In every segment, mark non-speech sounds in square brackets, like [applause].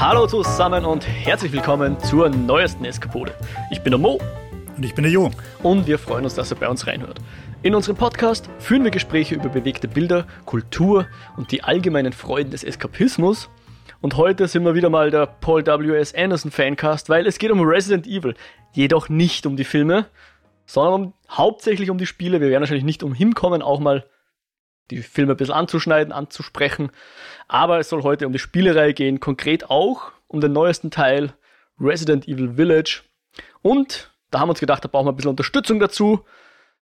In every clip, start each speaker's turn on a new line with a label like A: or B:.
A: Hallo zusammen und herzlich willkommen zur neuesten Eskapode. Ich bin der Mo.
B: Und ich bin der Jo.
A: Und wir freuen uns, dass ihr bei uns reinhört. In unserem Podcast führen wir Gespräche über bewegte Bilder, Kultur und die allgemeinen Freuden des Eskapismus. Und heute sind wir wieder mal der Paul W.S. Anderson Fancast, weil es geht um Resident Evil. Jedoch nicht um die Filme, sondern um, hauptsächlich um die Spiele. Wir werden wahrscheinlich nicht umhin kommen, auch mal die Filme ein bisschen anzuschneiden, anzusprechen. Aber es soll heute um die Spielereihe gehen, konkret auch um den neuesten Teil Resident Evil Village. Und da haben wir uns gedacht, da brauchen wir ein bisschen Unterstützung dazu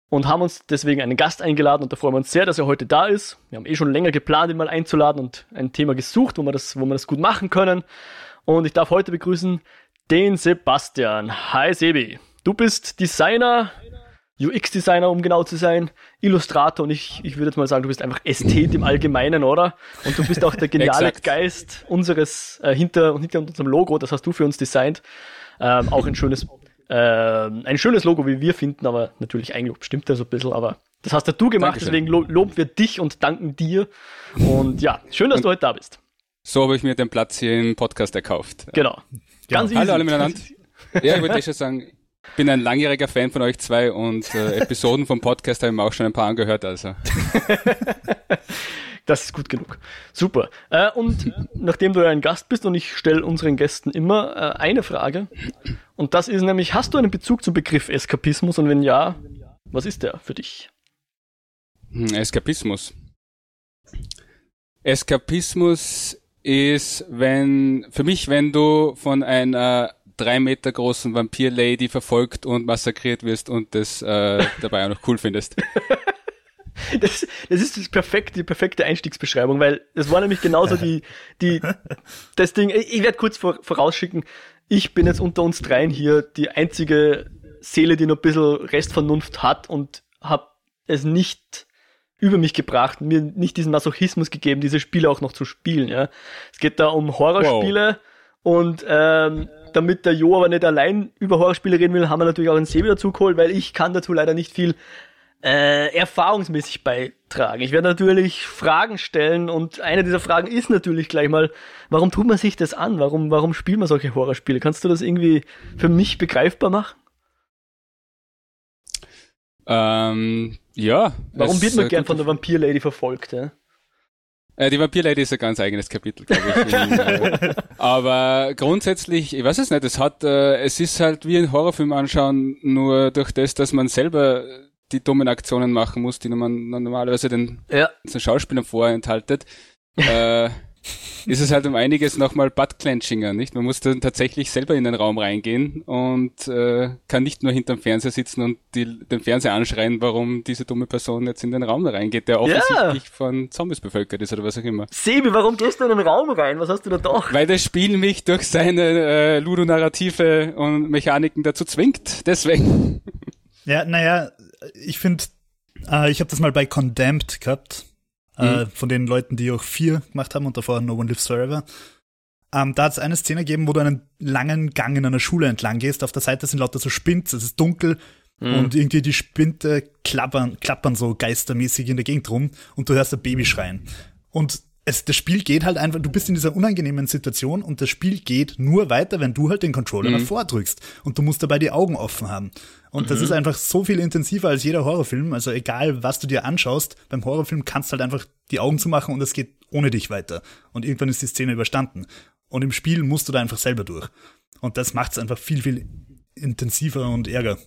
A: und haben uns deswegen einen Gast eingeladen und da freuen wir uns sehr, dass er heute da ist. Wir haben eh schon länger geplant, ihn mal einzuladen und ein Thema gesucht, wo wir das, wo wir das gut machen können. Und ich darf heute begrüßen den Sebastian. Hi Sebi. Du bist Designer, UX-Designer, um genau zu sein, Illustrator und ich, ich würde jetzt mal sagen, du bist einfach Ästhet im Allgemeinen, oder? Und du bist auch der [laughs] geniale Geist unseres, äh, hinter, hinter unserem Logo, das hast du für uns designt. Ähm, auch ein schönes, [laughs] äh, ein schönes Logo, wie wir finden, aber natürlich Eigenlob stimmt ja so ein bisschen, aber das hast ja du gemacht, Dankeschön. deswegen lo loben wir dich und danken dir. Und ja, schön, dass und du heute da bist.
C: So habe ich mir den Platz hier im Podcast erkauft.
A: Genau.
C: Ganz ja. Hallo alle miteinander. [laughs] ja, ich wollte eh schon sagen, bin ein langjähriger Fan von euch zwei und äh, [laughs] Episoden vom Podcast habe ich mir auch schon ein paar angehört, also. [laughs]
A: das ist gut genug. Super. Äh, und nachdem du ja ein Gast bist und ich stelle unseren Gästen immer äh, eine Frage. Und das ist nämlich, hast du einen Bezug zum Begriff Eskapismus und wenn ja, was ist der für dich?
C: Hm, Eskapismus. Eskapismus ist, wenn, für mich, wenn du von einer drei Meter großen Vampir-Lady verfolgt und massakriert wirst und das äh, [laughs] dabei auch noch cool findest. [laughs]
A: Das, das ist das perfekte, die perfekte Einstiegsbeschreibung, weil es war nämlich genauso die, die, [laughs] das Ding, ich werde kurz vor, vorausschicken, ich bin jetzt unter uns dreien hier die einzige Seele, die noch ein bisschen Restvernunft hat und habe es nicht über mich gebracht, mir nicht diesen Masochismus gegeben, diese Spiele auch noch zu spielen. Ja. Es geht da um Horrorspiele wow. und ähm, damit der Jo aber nicht allein über Horrorspiele reden will, haben wir natürlich auch einen Sebi dazu geholt, weil ich kann dazu leider nicht viel äh, erfahrungsmäßig beitragen. Ich werde natürlich Fragen stellen und eine dieser Fragen ist natürlich gleich mal, warum tut man sich das an? Warum, warum spielt man solche Horrorspiele? Kannst du das irgendwie für mich begreifbar machen?
C: Ähm, ja.
A: Warum wird man gern von der Vampir-Lady verfolgt? Ja?
C: Äh, die Vampir-Lady ist ein ganz eigenes Kapitel, glaube ich. [laughs] Aber grundsätzlich, ich weiß es nicht, es hat, äh, es ist halt wie ein Horrorfilm anschauen, nur durch das, dass man selber die dummen Aktionen machen muss, die man normalerweise den, ja. den Schauspielern vorenthaltet. äh, ist es halt um einiges nochmal Butt-Clenchinger, nicht? Man muss dann tatsächlich selber in den Raum reingehen und äh, kann nicht nur hinterm Fernseher sitzen und die, den Fernseher anschreien, warum diese dumme Person jetzt in den Raum reingeht, der offensichtlich ja. von Zombies bevölkert ist oder was auch immer.
A: Sebi, warum gehst du in den Raum rein? Was hast du da doch?
C: Weil das Spiel mich durch seine äh, Ludonarrative und Mechaniken dazu zwingt. Deswegen.
B: Ja, naja, ich finde, äh, ich habe das mal bei Condemned gehabt äh, mhm. von den Leuten, die auch vier gemacht haben und davor No One Lives Forever. Ähm, da hat es eine Szene gegeben, wo du einen langen Gang in einer Schule entlang gehst. Auf der Seite sind lauter so Spins, es ist dunkel mhm. und irgendwie die Spinte klappern, klappern so geistermäßig in der Gegend rum und du hörst ein Baby schreien. Und es, das Spiel geht halt einfach, du bist in dieser unangenehmen Situation und das Spiel geht nur weiter, wenn du halt den Controller mhm. davor drückst und du musst dabei die Augen offen haben. Und mhm. das ist einfach so viel intensiver als jeder Horrorfilm. Also egal, was du dir anschaust, beim Horrorfilm kannst du halt einfach die Augen zumachen und es geht ohne dich weiter. Und irgendwann ist die Szene überstanden. Und im Spiel musst du da einfach selber durch. Und das macht es einfach viel, viel intensiver und ärger.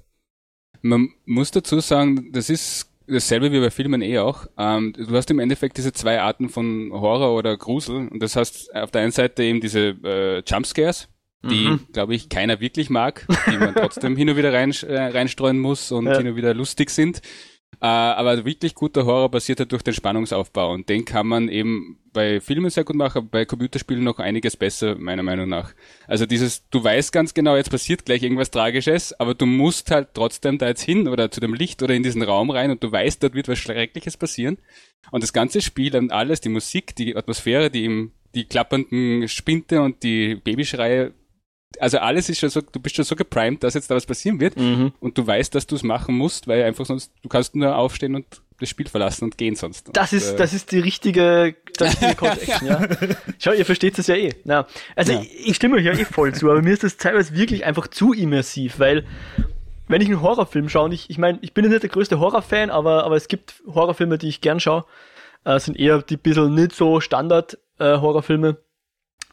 C: Man muss dazu sagen, das ist dasselbe wie bei Filmen eh auch. Ähm, du hast im Endeffekt diese zwei Arten von Horror oder Grusel. Und das heißt auf der einen Seite eben diese äh, Jumpscares, die, mhm. glaube ich, keiner wirklich mag, die man [laughs] trotzdem hin und wieder rein, äh, reinstreuen muss und ja. hin und wieder lustig sind. Äh, aber wirklich guter Horror basiert halt durch den Spannungsaufbau und den kann man eben bei Filmen sehr gut machen, bei Computerspielen noch einiges besser, meiner Meinung nach. Also dieses, du weißt ganz genau, jetzt passiert gleich irgendwas Tragisches, aber du musst halt trotzdem da jetzt hin oder zu dem Licht oder in diesen Raum rein und du weißt, dort wird was Schreckliches passieren. Und das ganze Spiel und alles, die Musik, die Atmosphäre, die im die klappernden Spinte und die Babyschreie also alles ist schon so, du bist schon so geprimed, dass jetzt da was passieren wird
A: Mhm.
C: und du weißt, dass du es machen musst, weil einfach sonst, du kannst nur aufstehen und das Spiel verlassen und gehen sonst.
A: Das
C: und,
A: ist,
C: äh,
A: das ist die richtige, das Call to Action, ja. Schau, ihr versteht es ja eh. Na, also
C: Ja.
A: ich, ich stimme euch ja eh voll zu, aber mir ist das teilweise wirklich einfach zu immersiv, weil wenn ich einen Horrorfilm schaue, und ich, ich meine, ich bin ja nicht der größte Horrorfan, aber, aber es gibt Horrorfilme, die ich gern schaue, äh, sind eher die bisschen nicht so Standard äh, Horrorfilme.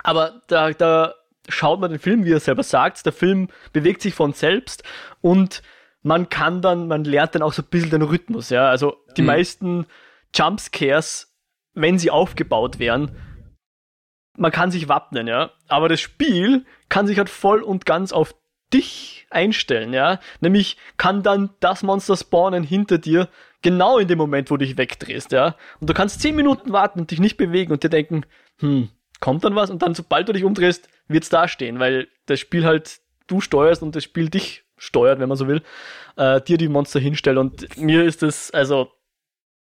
A: Aber da, da schaut man den Film, wie er selber sagt, der Film bewegt sich von selbst und man kann dann, man lernt dann auch so ein bisschen den Rhythmus, ja. Also die
C: Mhm.
A: meisten Jumpscares, wenn sie aufgebaut werden, man kann sich wappnen, ja. Aber das Spiel kann sich halt voll und ganz auf dich einstellen, ja. Nämlich kann dann das Monster spawnen hinter dir, genau in dem Moment, wo du dich wegdrehst, ja. Und du kannst zehn Minuten warten und dich nicht bewegen und dir denken, hm, kommt dann was? Und dann, sobald du dich umdrehst, wird's da stehen, weil das Spiel halt du steuerst und das Spiel dich steuert, wenn man so will, äh, dir die Monster hinstellt. Und mir ist das, also,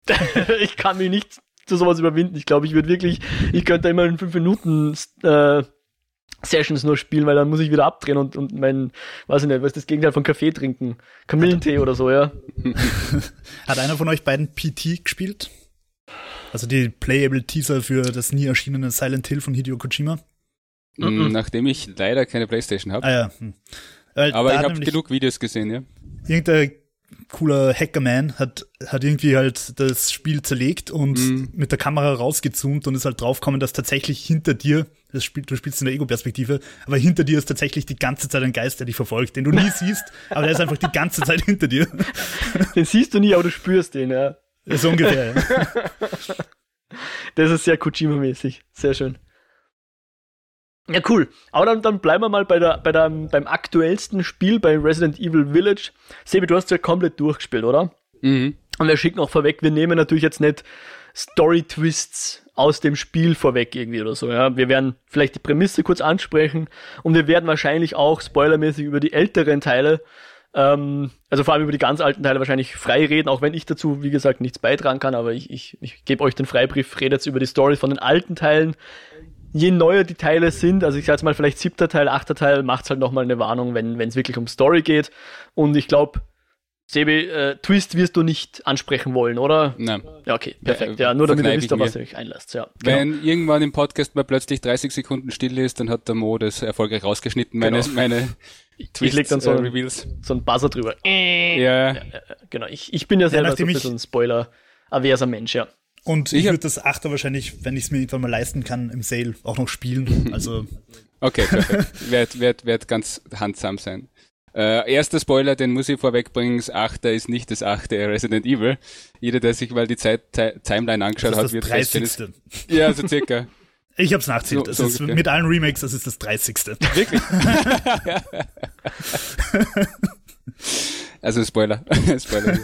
A: [laughs] ich kann mich nicht zu sowas überwinden. Ich glaube, ich würde wirklich, ich könnte immer in fünf Minuten äh, Sessions nur spielen, weil dann muss ich wieder abdrehen und, und mein, weiß ich nicht, was ist das Gegenteil von Kaffee trinken? Kamillentee oder so, ja. [laughs]
B: Hat einer von euch beiden PT gespielt? Also die Playable Teaser für das nie erschienene Silent Hill von Hideo Kojima?
C: Mh,
A: Mhm.
C: Nachdem ich leider keine Playstation habe.
B: Ah ja. Hm.
C: Aber ich habe genug Videos gesehen, ja.
B: Irgendein cooler Hackerman hat, hat irgendwie halt das Spiel zerlegt und
C: Mhm.
B: mit der Kamera rausgezoomt und ist halt draufgekommen, dass tatsächlich hinter dir, das Spiel, du spielst in der Ego-Perspektive, aber hinter dir ist tatsächlich die ganze Zeit ein Geist, der dich verfolgt, den du nie [laughs] siehst, aber der ist einfach die ganze Zeit hinter dir. [laughs]
A: Den siehst du nie, aber du spürst den, ja.
B: So ungefähr, ja. [laughs]
A: Das ist sehr Kojima-mäßig. Sehr schön. Ja, cool. Aber dann, dann bleiben wir mal bei der, bei der, beim aktuellsten Spiel, bei Resident Evil Village. Sebi, du hast ja komplett durchgespielt, oder?
C: Mhm.
A: Und wir schicken auch vorweg, wir nehmen natürlich jetzt nicht Story-Twists aus dem Spiel vorweg irgendwie oder so. Ja? Wir werden vielleicht die Prämisse kurz ansprechen und wir werden wahrscheinlich auch spoilermäßig über die älteren Teile, ähm, also vor allem über die ganz alten Teile wahrscheinlich frei reden, auch wenn ich dazu, wie gesagt, nichts beitragen kann, aber ich, ich, ich gebe euch den Freibrief, redet jetzt über die Story von den alten Teilen. Je neuer die Teile sind, also ich sage jetzt mal vielleicht siebter Teil, achter Teil, macht's halt nochmal eine Warnung, wenn es wirklich um Story geht. Und ich glaube, Sebi, äh, Twist wirst du nicht ansprechen wollen, oder?
C: Nein.
A: Ja, okay, perfekt.
C: Ja,
A: Ja, nur damit ihr
C: verkneif
A: wisst, auf was ihr euch einlasst. Ja, genau.
C: Wenn irgendwann im Podcast mal plötzlich 30 Sekunden still ist, dann hat der Mo das erfolgreich rausgeschnitten, meine,
A: Genau.
C: meine
A: ich leg dann so
C: äh,
A: einen-
C: Reveals.
A: so ein Buzzer drüber. Äh,
C: Ja,
A: Genau, ich, ich bin ja selber so ein bisschen ein Spoiler-averser Mench, ja.
B: Und
C: Ich
B: ich würde das Achter wahrscheinlich, wenn ich es mir irgendwann mal leisten kann, im Sale auch noch spielen. [laughs] Also
C: okay, perfekt. [laughs] wird, wird, wird ganz handsam sein. Äh, erster Spoiler, den muss ich vorwegbringen, das achte ist nicht das achte Resident Evil. Jeder, der sich mal die Zeit, Ti- Timeline angeschaut
B: das
C: hat,
B: ist
C: wird
B: das
C: feststellen,
B: 30.
C: es- Ja, so circa.
B: Ich hab's nachzählt.
C: So- so
B: ist mit allen Remakes, das ist das 30.
C: Wirklich? [laughs] also Spoiler. Spoiler.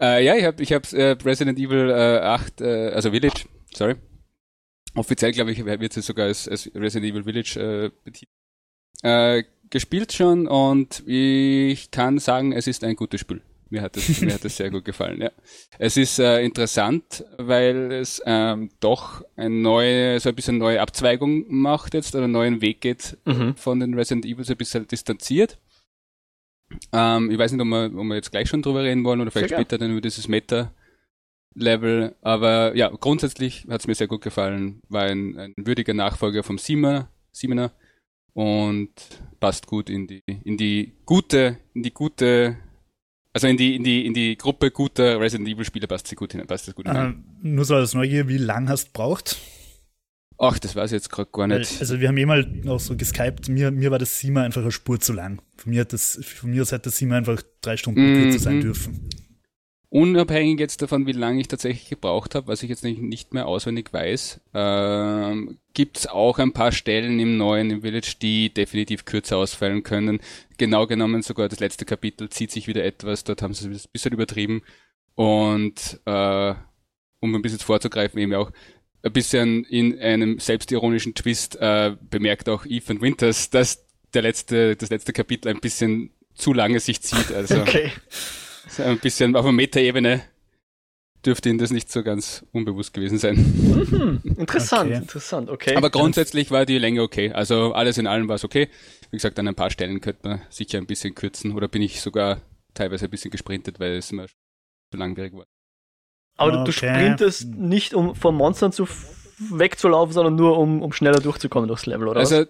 C: Äh, ja, ich habe ich hab, äh, Resident Evil äh, 8, äh, also Village, sorry. Offiziell, glaube ich, wird es sogar als, als Resident Evil Village äh, betitelt. Äh, gespielt schon und ich kann sagen, es ist ein gutes Spiel. Mir hat es, mir hat es sehr gut gefallen, ja. Es ist äh, interessant, weil es ähm, doch eine neue, so ein bisschen neue Abzweigung macht jetzt oder einen neuen Weg geht
A: Mhm.
C: von den Resident Evil so ein bisschen distanziert. Ähm, ich weiß nicht, ob wir, ob wir jetzt gleich schon drüber reden wollen oder vielleicht
A: Sehr gern.
C: später dann über dieses Meta-Level. Aber ja, grundsätzlich hat es mir sehr gut gefallen. War ein, ein würdiger Nachfolger vom Siebener, Siebener und passt gut in die, in die gute, in die gute, also in die, in die, in die Gruppe guter Resident Evil Spieler passt sie gut hinein, passt das gut hinein.
B: äh, nur so als Neugier, wie lang hast du braucht?
C: Ach, das weiß ich jetzt gerade gar nicht.
B: also wir haben eh mal noch so geskypt, mir, mir war das Sima einfach eine Spur zu lang. Von mir hat das, von mir aus hätte das Sima einfach drei Stunden
C: Mhm.
B: kürzer sein dürfen.
C: Unabhängig jetzt davon, wie lange ich tatsächlich gebraucht habe, was ich jetzt nicht, nicht mehr auswendig weiß, ähm, gibt es auch ein paar Stellen im neuen im Village, die definitiv kürzer ausfallen können. Genau genommen sogar das letzte Kapitel zieht sich wieder etwas, dort haben sie es ein bisschen übertrieben. Und äh, um ein bisschen vorzugreifen, eben auch ein bisschen in einem selbstironischen Twist äh, bemerkt auch Ethan Winters, dass der letzte, das letzte Kapitel ein bisschen zu lange sich zieht. Also [laughs]
A: Okay.
C: ein bisschen auf einer Metaebene dürfte Ihnen das nicht so ganz unbewusst gewesen sein.
A: Mhm, interessant, okay. interessant, okay.
C: Aber grundsätzlich war die Länge okay. Also alles in allem war es okay. Wie gesagt, an ein paar Stellen könnte man sicher ein bisschen kürzen oder bin ich sogar teilweise ein bisschen gesprintet, weil es mir zu langwierig war.
A: Aber okay. du sprintest nicht, um vor Monstern zu wegzulaufen, sondern nur um, um schneller durchzukommen durchs Level, oder?
C: Also, was?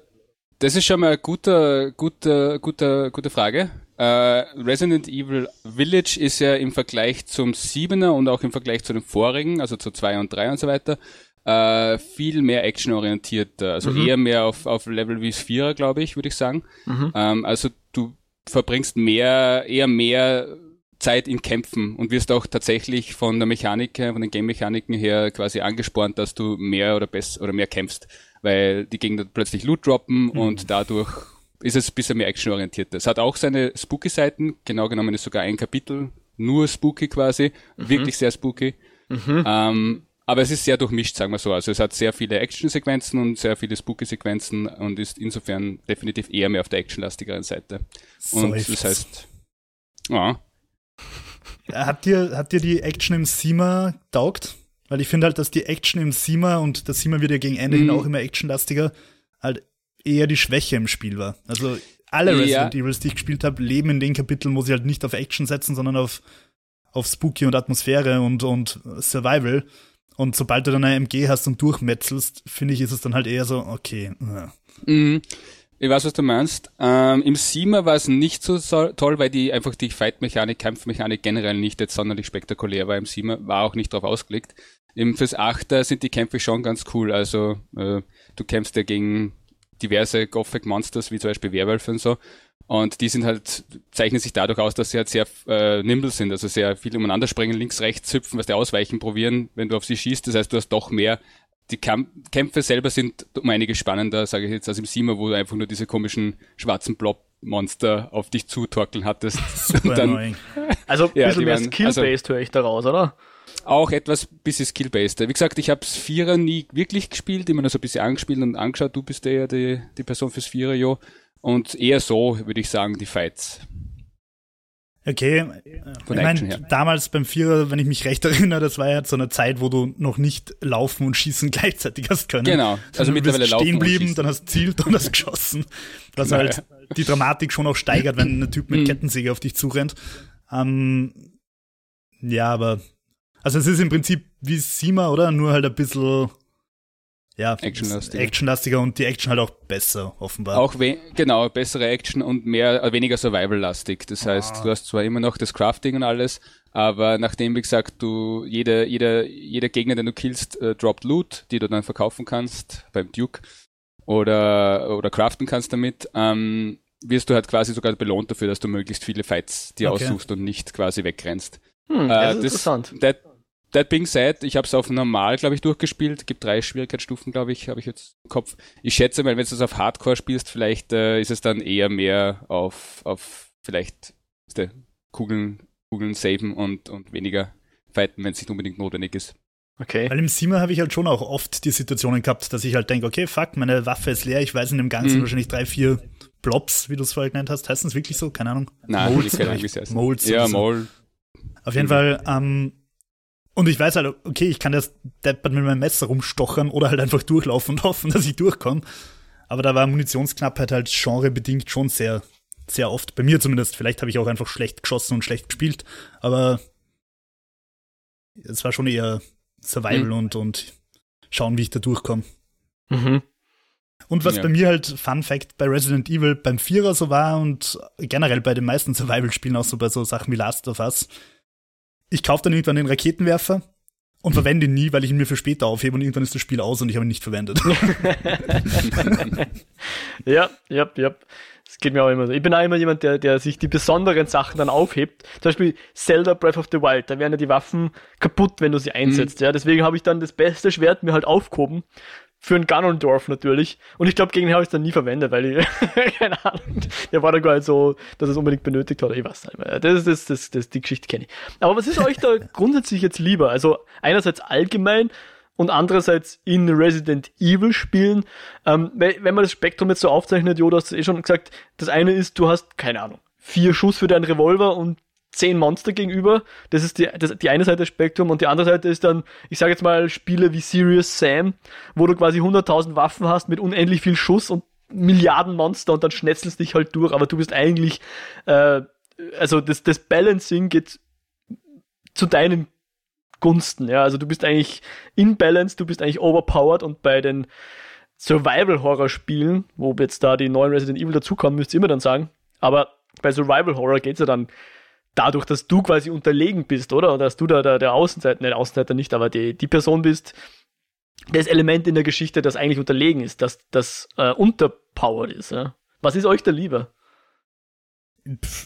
C: das ist schon mal eine gute, gute, gute, gute Frage. Uh, Resident Evil Village ist ja im Vergleich zum 7er und auch im Vergleich zu den vorigen, also zu 2 und 3 und so weiter, uh, viel mehr actionorientiert. Also mhm. eher mehr auf, auf Level wie 4er, glaube ich, würde ich sagen. Mhm. Um, ähm, also du verbringst mehr, eher mehr Zeit in Kämpfen und wirst auch tatsächlich von der Mechanik, von den Game-Mechaniken her quasi angespornt, dass du mehr oder besser oder mehr kämpfst, weil die Gegner plötzlich Loot droppen mhm. und dadurch ist es ein bisschen mehr actionorientiert. Es hat auch seine Spooky-Seiten, genau genommen ist sogar ein Kapitel nur spooky quasi, mhm. wirklich sehr spooky. Mhm. Ähm, aber es ist sehr durchmischt, sagen wir so. Also es hat sehr viele Action-Sequenzen und sehr viele Spooky-Sequenzen und ist insofern definitiv eher mehr auf der actionlastigeren Seite. Und das heißt, ja.
B: Hat dir, hat dir die Action im Sima taugt? Weil ich finde halt, dass die Action im Sima und das Sima wird ja gegen Ende mhm. hin auch immer actionlastiger, halt eher die Schwäche im Spiel war. Also alle Resident ja. Evils, die ich gespielt habe, leben in den Kapiteln, wo sie halt nicht auf Action setzen, sondern auf, auf Spooky und Atmosphäre und, und Survival. Und sobald du dann eine MG hast und durchmetzelst, finde ich, ist es dann halt eher so, okay.
C: Mhm. Ich weiß, was du meinst. Ähm, Im Siemer war es nicht so, toll, weil die einfach die Fight-Mechanik, Kampfmechanik generell nicht jetzt sonderlich spektakulär war im Siemer, war auch nicht drauf ausgelegt. Im fürs Achter sind die Kämpfe schon ganz cool. Also äh, du kämpfst ja gegen diverse Gothic Monsters, wie zum Beispiel Werwölfe und so. Und die sind halt, zeichnen sich dadurch aus, dass sie halt sehr äh, nimble sind, also sehr viel umeinander springen, links, rechts hüpfen, was die ausweichen probieren, wenn du auf sie schießt. Das heißt, du hast doch mehr die Kämpfe selber sind um einiges spannender, sage ich jetzt, als im Sima, wo du einfach nur diese komischen schwarzen Blob-Monster auf dich zutorkeln hattest. [laughs]
A: Super dann, also ein ja, bisschen mehr Skill-based also, höre ich daraus, oder?
C: Auch etwas bisschen Skill-based. Wie gesagt, ich habe Vierer nie wirklich gespielt, immer nur so ein bisschen angespielt und angeschaut. Du bist ja die, die Person fürs Vierer, jo. Und eher so, würde ich sagen, die Fights.
B: Okay, Von ich meine, damals beim Vierer, wenn ich mich recht erinnere, das war ja so eine Zeit, wo du noch nicht laufen und schießen [laughs] gleichzeitig hast können.
C: Genau,
B: also du mittlerweile laufen stehen blieben, dann hast du zielt und hast geschossen. Was genau, halt die Dramatik schon auch steigert, wenn ein Typ mit mhm. Kettensäge auf dich zurennt. Ähm, ja, aber also es ist im Prinzip wie Sima, oder? Nur halt ein bisschen ja, actionlastiger. actionlastiger und die Action halt auch besser, offenbar.
C: Auch genau, bessere Action und mehr, äh, weniger Survival-lastig. Das heißt, ah. du hast zwar immer noch das Crafting und alles, aber nachdem, wie gesagt, du jeder, jeder, jeder Gegner, den du killst, äh, droppt Loot, die du dann verkaufen kannst beim Duke oder, oder craften kannst damit, ähm, wirst du halt quasi sogar belohnt dafür, dass du möglichst viele Fights dir okay. aussuchst und nicht quasi wegrennst.
A: Hm, äh, das ist interessant.
C: That, That being said, ich habe es auf normal, glaube ich, durchgespielt. Gibt drei Schwierigkeitsstufen, glaube ich, habe ich jetzt im Kopf. Ich schätze mal, wenn du das auf Hardcore spielst, vielleicht äh, ist es dann eher mehr auf, auf vielleicht der Kugeln, Kugeln saven und, und weniger fighten, wenn es nicht unbedingt notwendig ist.
B: Okay. Weil im Sima habe ich halt schon auch oft die Situationen gehabt, dass ich halt denke, okay, fuck, meine Waffe ist leer, ich weiß in dem Ganzen mhm. wahrscheinlich drei, vier Blobs, wie du es vorher genannt hast. Heißt das wirklich so? Keine Ahnung.
C: Nein, Molds, ich keine Ahnung, wie es heißt.
B: Molds.
C: Ja, Mol.
B: Auf jeden mhm. Fall, ähm, und ich weiß halt, okay, ich kann das deppert mit meinem Messer rumstochern oder halt einfach durchlaufen und [laughs] hoffen, dass ich durchkomme. Aber da war Munitionsknappheit halt genrebedingt schon sehr, sehr oft. Bei mir zumindest. Vielleicht habe ich auch einfach schlecht geschossen und schlecht gespielt. Aber es war schon eher Survival mhm. und, und schauen, wie ich da durchkomme. Mhm. Und was ja. bei mir halt, Fun Fact, bei Resident Evil beim Vierer so war und generell bei den meisten Survival-Spielen auch so bei so Sachen wie Last of Us, ich kaufe dann irgendwann den Raketenwerfer und verwende ihn nie, weil ich ihn mir für später aufhebe und irgendwann ist das Spiel aus und ich habe ihn nicht verwendet. [laughs]
A: ja, ja, ja. Das geht mir auch immer so. Ich bin auch immer jemand, der, der sich die besonderen Sachen dann aufhebt. Zum Beispiel Zelda Breath of the Wild. Da werden ja die Waffen kaputt, wenn du sie einsetzt. Mhm. Ja, deswegen habe ich dann das beste Schwert mir halt aufgehoben für einen Ganondorf natürlich. Und ich glaube, gegen den habe ich es dann nie verwendet, weil ich, [laughs] keine Ahnung, der war da gar nicht so, dass es unbedingt benötigt hat. Ich weiß nicht mehr. Das ist das, das, das, die Geschichte kenne ich. Aber was ist euch da [laughs] grundsätzlich jetzt lieber? Also einerseits allgemein und andererseits in Resident Evil Spielen. Ähm, wenn man das Spektrum jetzt so aufzeichnet, Jo, du hast eh schon gesagt, das eine ist, du hast, keine Ahnung, vier Schuss für deinen Revolver und zehn Monster gegenüber. Das ist die, das, die eine Seite des Spektrum und die andere Seite ist dann, ich sage jetzt mal, Spiele wie Serious Sam, wo du quasi 100.000 Waffen hast mit unendlich viel Schuss und Milliarden Monster und dann schnetzelst dich halt durch, aber du bist eigentlich, äh, also das, das Balancing geht zu deinen Gunsten, ja, also du bist eigentlich in Balance, du bist eigentlich overpowered und bei den Survival-Horror-Spielen, wo jetzt da die neuen Resident Evil dazukommen, müsst ihr immer dann sagen, aber bei Survival-Horror geht's ja dann dadurch, dass du quasi unterlegen bist, oder? Oder dass du da der, der Außenseiter, nein, Außenseiter nicht, aber die, die Person bist, das Element in der Geschichte, das eigentlich unterlegen ist, das, das äh, unterpowered ist. Ja? Was ist euch da lieber?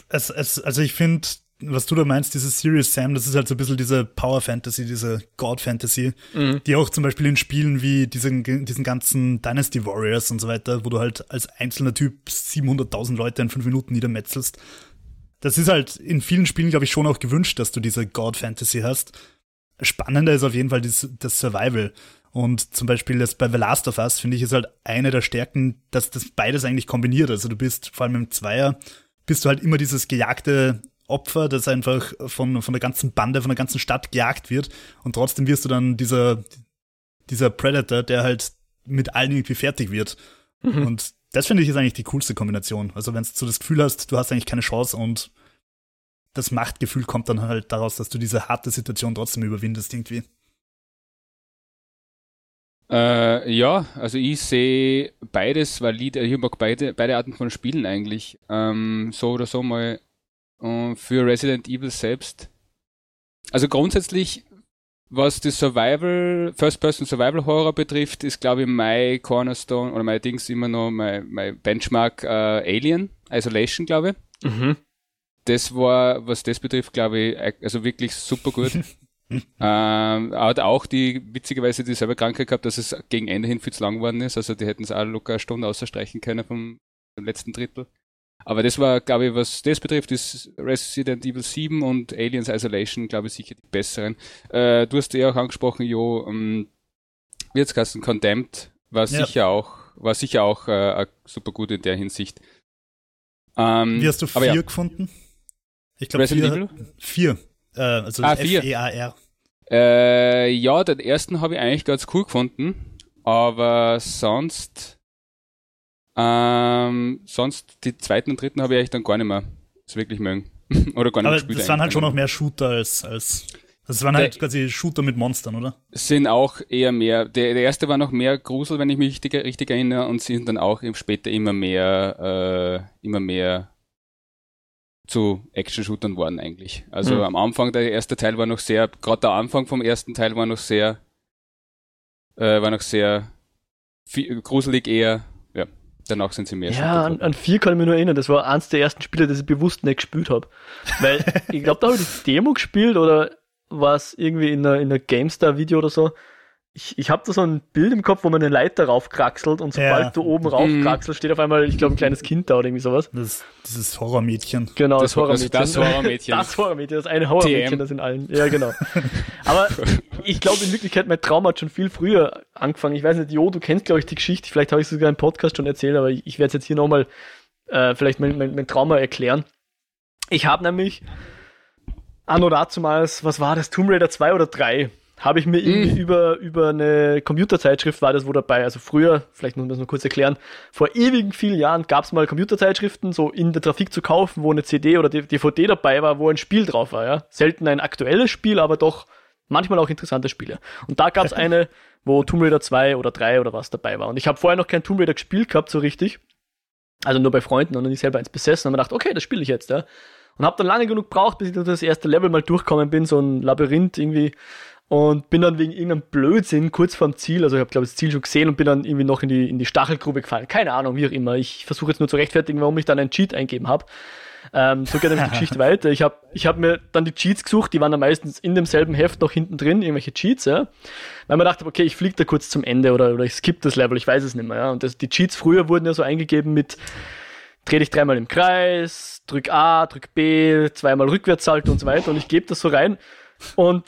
B: Es, es, also ich finde, was du da meinst, dieses Serious Sam, das ist halt so ein bisschen diese Power Fantasy, diese God Fantasy, mhm. die auch zum Beispiel in Spielen wie diesen, diesen ganzen Dynasty Warriors und so weiter, wo du halt als einzelner Typ 700.000 Leute in fünf Minuten niedermetzelst. Das ist halt in vielen Spielen, glaube ich, schon auch gewünscht, dass du diese God Fantasy hast. Spannender ist auf jeden Fall das, das Survival. Und zum Beispiel das bei The Last of Us, finde ich, ist halt eine der Stärken, dass das beides eigentlich kombiniert. Also du bist vor allem im Zweier, bist du halt immer dieses gejagte Opfer, das einfach von, von der ganzen Bande, von der ganzen Stadt gejagt wird. Und trotzdem wirst du dann dieser, dieser Predator, der halt mit allen irgendwie fertig wird. Mhm. Und das finde ich ist eigentlich die coolste Kombination. Also wenn du das Gefühl hast, du hast eigentlich keine Chance und das Machtgefühl kommt dann halt daraus, dass du diese harte Situation trotzdem überwindest irgendwie.
C: Äh, ja, also ich sehe beides valid, ich mag beide, beide Arten von Spielen eigentlich. Ähm, so oder so mal und für Resident Evil selbst. Also grundsätzlich, was das Survival, First-Person Survival Horror betrifft, ist glaube ich mein Cornerstone oder mein Dings immer noch mein, mein Benchmark äh, Alien, Isolation, glaube ich. Mhm. Das war, was das betrifft, glaube ich, also wirklich super gut. [laughs] ähm, hat auch die witzigerweise dieselbe Krankheit gehabt, dass es gegen Ende hin viel zu lang geworden ist. Also die hätten es auch locker eine Stunde ausstreichen können vom, vom letzten Drittel. Aber das war, glaube ich, was das betrifft, ist Resident Evil 7 und Aliens Isolation, glaube ich, sicher die besseren. Äh, du hast ja auch angesprochen, Jo, ähm, Wirtskasten Condemned war ja. sicher auch, war sicher auch äh, super gut in der Hinsicht.
B: Ähm, Wie hast du vier ja. gefunden? Ich glaube vier. Vier. Äh, also ah, F-E-A-R.
C: Äh, ja, den ersten habe ich eigentlich ganz cool gefunden, aber sonst ähm, sonst die zweiten und dritten habe ich eigentlich dann gar nicht mehr so wirklich mögen. [laughs]
B: oder gar nicht Aber gespielt. Das waren halt schon noch mehr Shooter als, als das waren halt der, quasi Shooter mit Monstern, oder?
C: Sind auch eher mehr. Der, der erste war noch mehr Grusel, wenn ich mich richtig, richtig erinnere, und sind dann auch später immer mehr, äh, immer mehr zu Action-Shootern worden eigentlich. Also mhm. am Anfang, der erste Teil war noch sehr, gerade der Anfang vom ersten Teil war noch sehr, äh, war noch sehr viel, gruselig eher Danach sind sie mehr
A: Ja, an, an, vier kann ich mich nur erinnern. Das war eins der ersten Spiele, das ich bewusst nicht gespielt habe. Weil [laughs] ich glaube, da habe ich die Demo gespielt oder war es irgendwie in einer, in einer GameStar-Video oder so ich, ich habe da so ein Bild im Kopf, wo man eine Leiter raufkraxelt und sobald ja. du oben mhm. raufkraxelst, steht auf einmal, ich glaube, ein kleines Kind da oder irgendwie sowas.
B: Das, dieses Horrormädchen.
A: Genau, das, das Horrormädchen.
C: Das, das Horrormädchen.
A: Das Horrormädchen, das eine Horrormädchen, das in allen. Ja, genau. Aber ich glaube in Wirklichkeit, mein Traum hat schon viel früher angefangen. Ich weiß nicht, Jo, du kennst, glaube ich, die Geschichte. Vielleicht habe ich sogar im Podcast schon erzählt, aber ich, ich werde jetzt hier nochmal äh, vielleicht mein, mein, mein Trauma erklären. Ich habe nämlich anno dazumals, was war das, Tomb Raider 2 oder 3 habe ich mir irgendwie über, über eine Computerzeitschrift war das wo dabei. Also früher, vielleicht muss man das nur kurz erklären, vor ewigen vielen Jahren gab es mal Computerzeitschriften, so in der Trafik zu kaufen, wo eine CD oder DVD dabei war, wo ein Spiel drauf war. Ja? Selten ein aktuelles Spiel, aber doch manchmal auch interessante Spiele. Und da gab es [laughs] eine, wo Tomb Raider 2 oder 3 oder was dabei war. Und ich habe vorher noch kein Tomb Raider gespielt gehabt, so richtig. Also nur bei Freunden und dann nicht selber eins besessen und mir gedacht, okay, das spiele ich jetzt, ja. Und habe dann lange genug gebraucht, bis ich das erste Level mal durchkommen bin, so ein Labyrinth irgendwie und bin dann wegen irgendeinem Blödsinn kurz vorm Ziel, also ich habe glaube ich das Ziel schon gesehen und bin dann irgendwie noch in die, in die Stachelgrube gefallen. Keine Ahnung, wie auch immer. Ich versuche jetzt nur zu rechtfertigen, warum ich dann einen Cheat eingeben habe. Ähm, so geht nämlich die Geschichte [laughs] weiter. Ich habe ich hab mir dann die Cheats gesucht, die waren dann meistens in demselben Heft noch hinten drin, irgendwelche Cheats, ja. Weil man dachte, okay, ich fliege da kurz zum Ende oder, oder ich skippe das Level, ich weiß es nicht mehr, ja. Und das, die Cheats früher wurden ja so eingegeben mit dreh dich dreimal im Kreis, drück A, drück B, zweimal Rückwärtssalto und so weiter und ich gebe das so rein und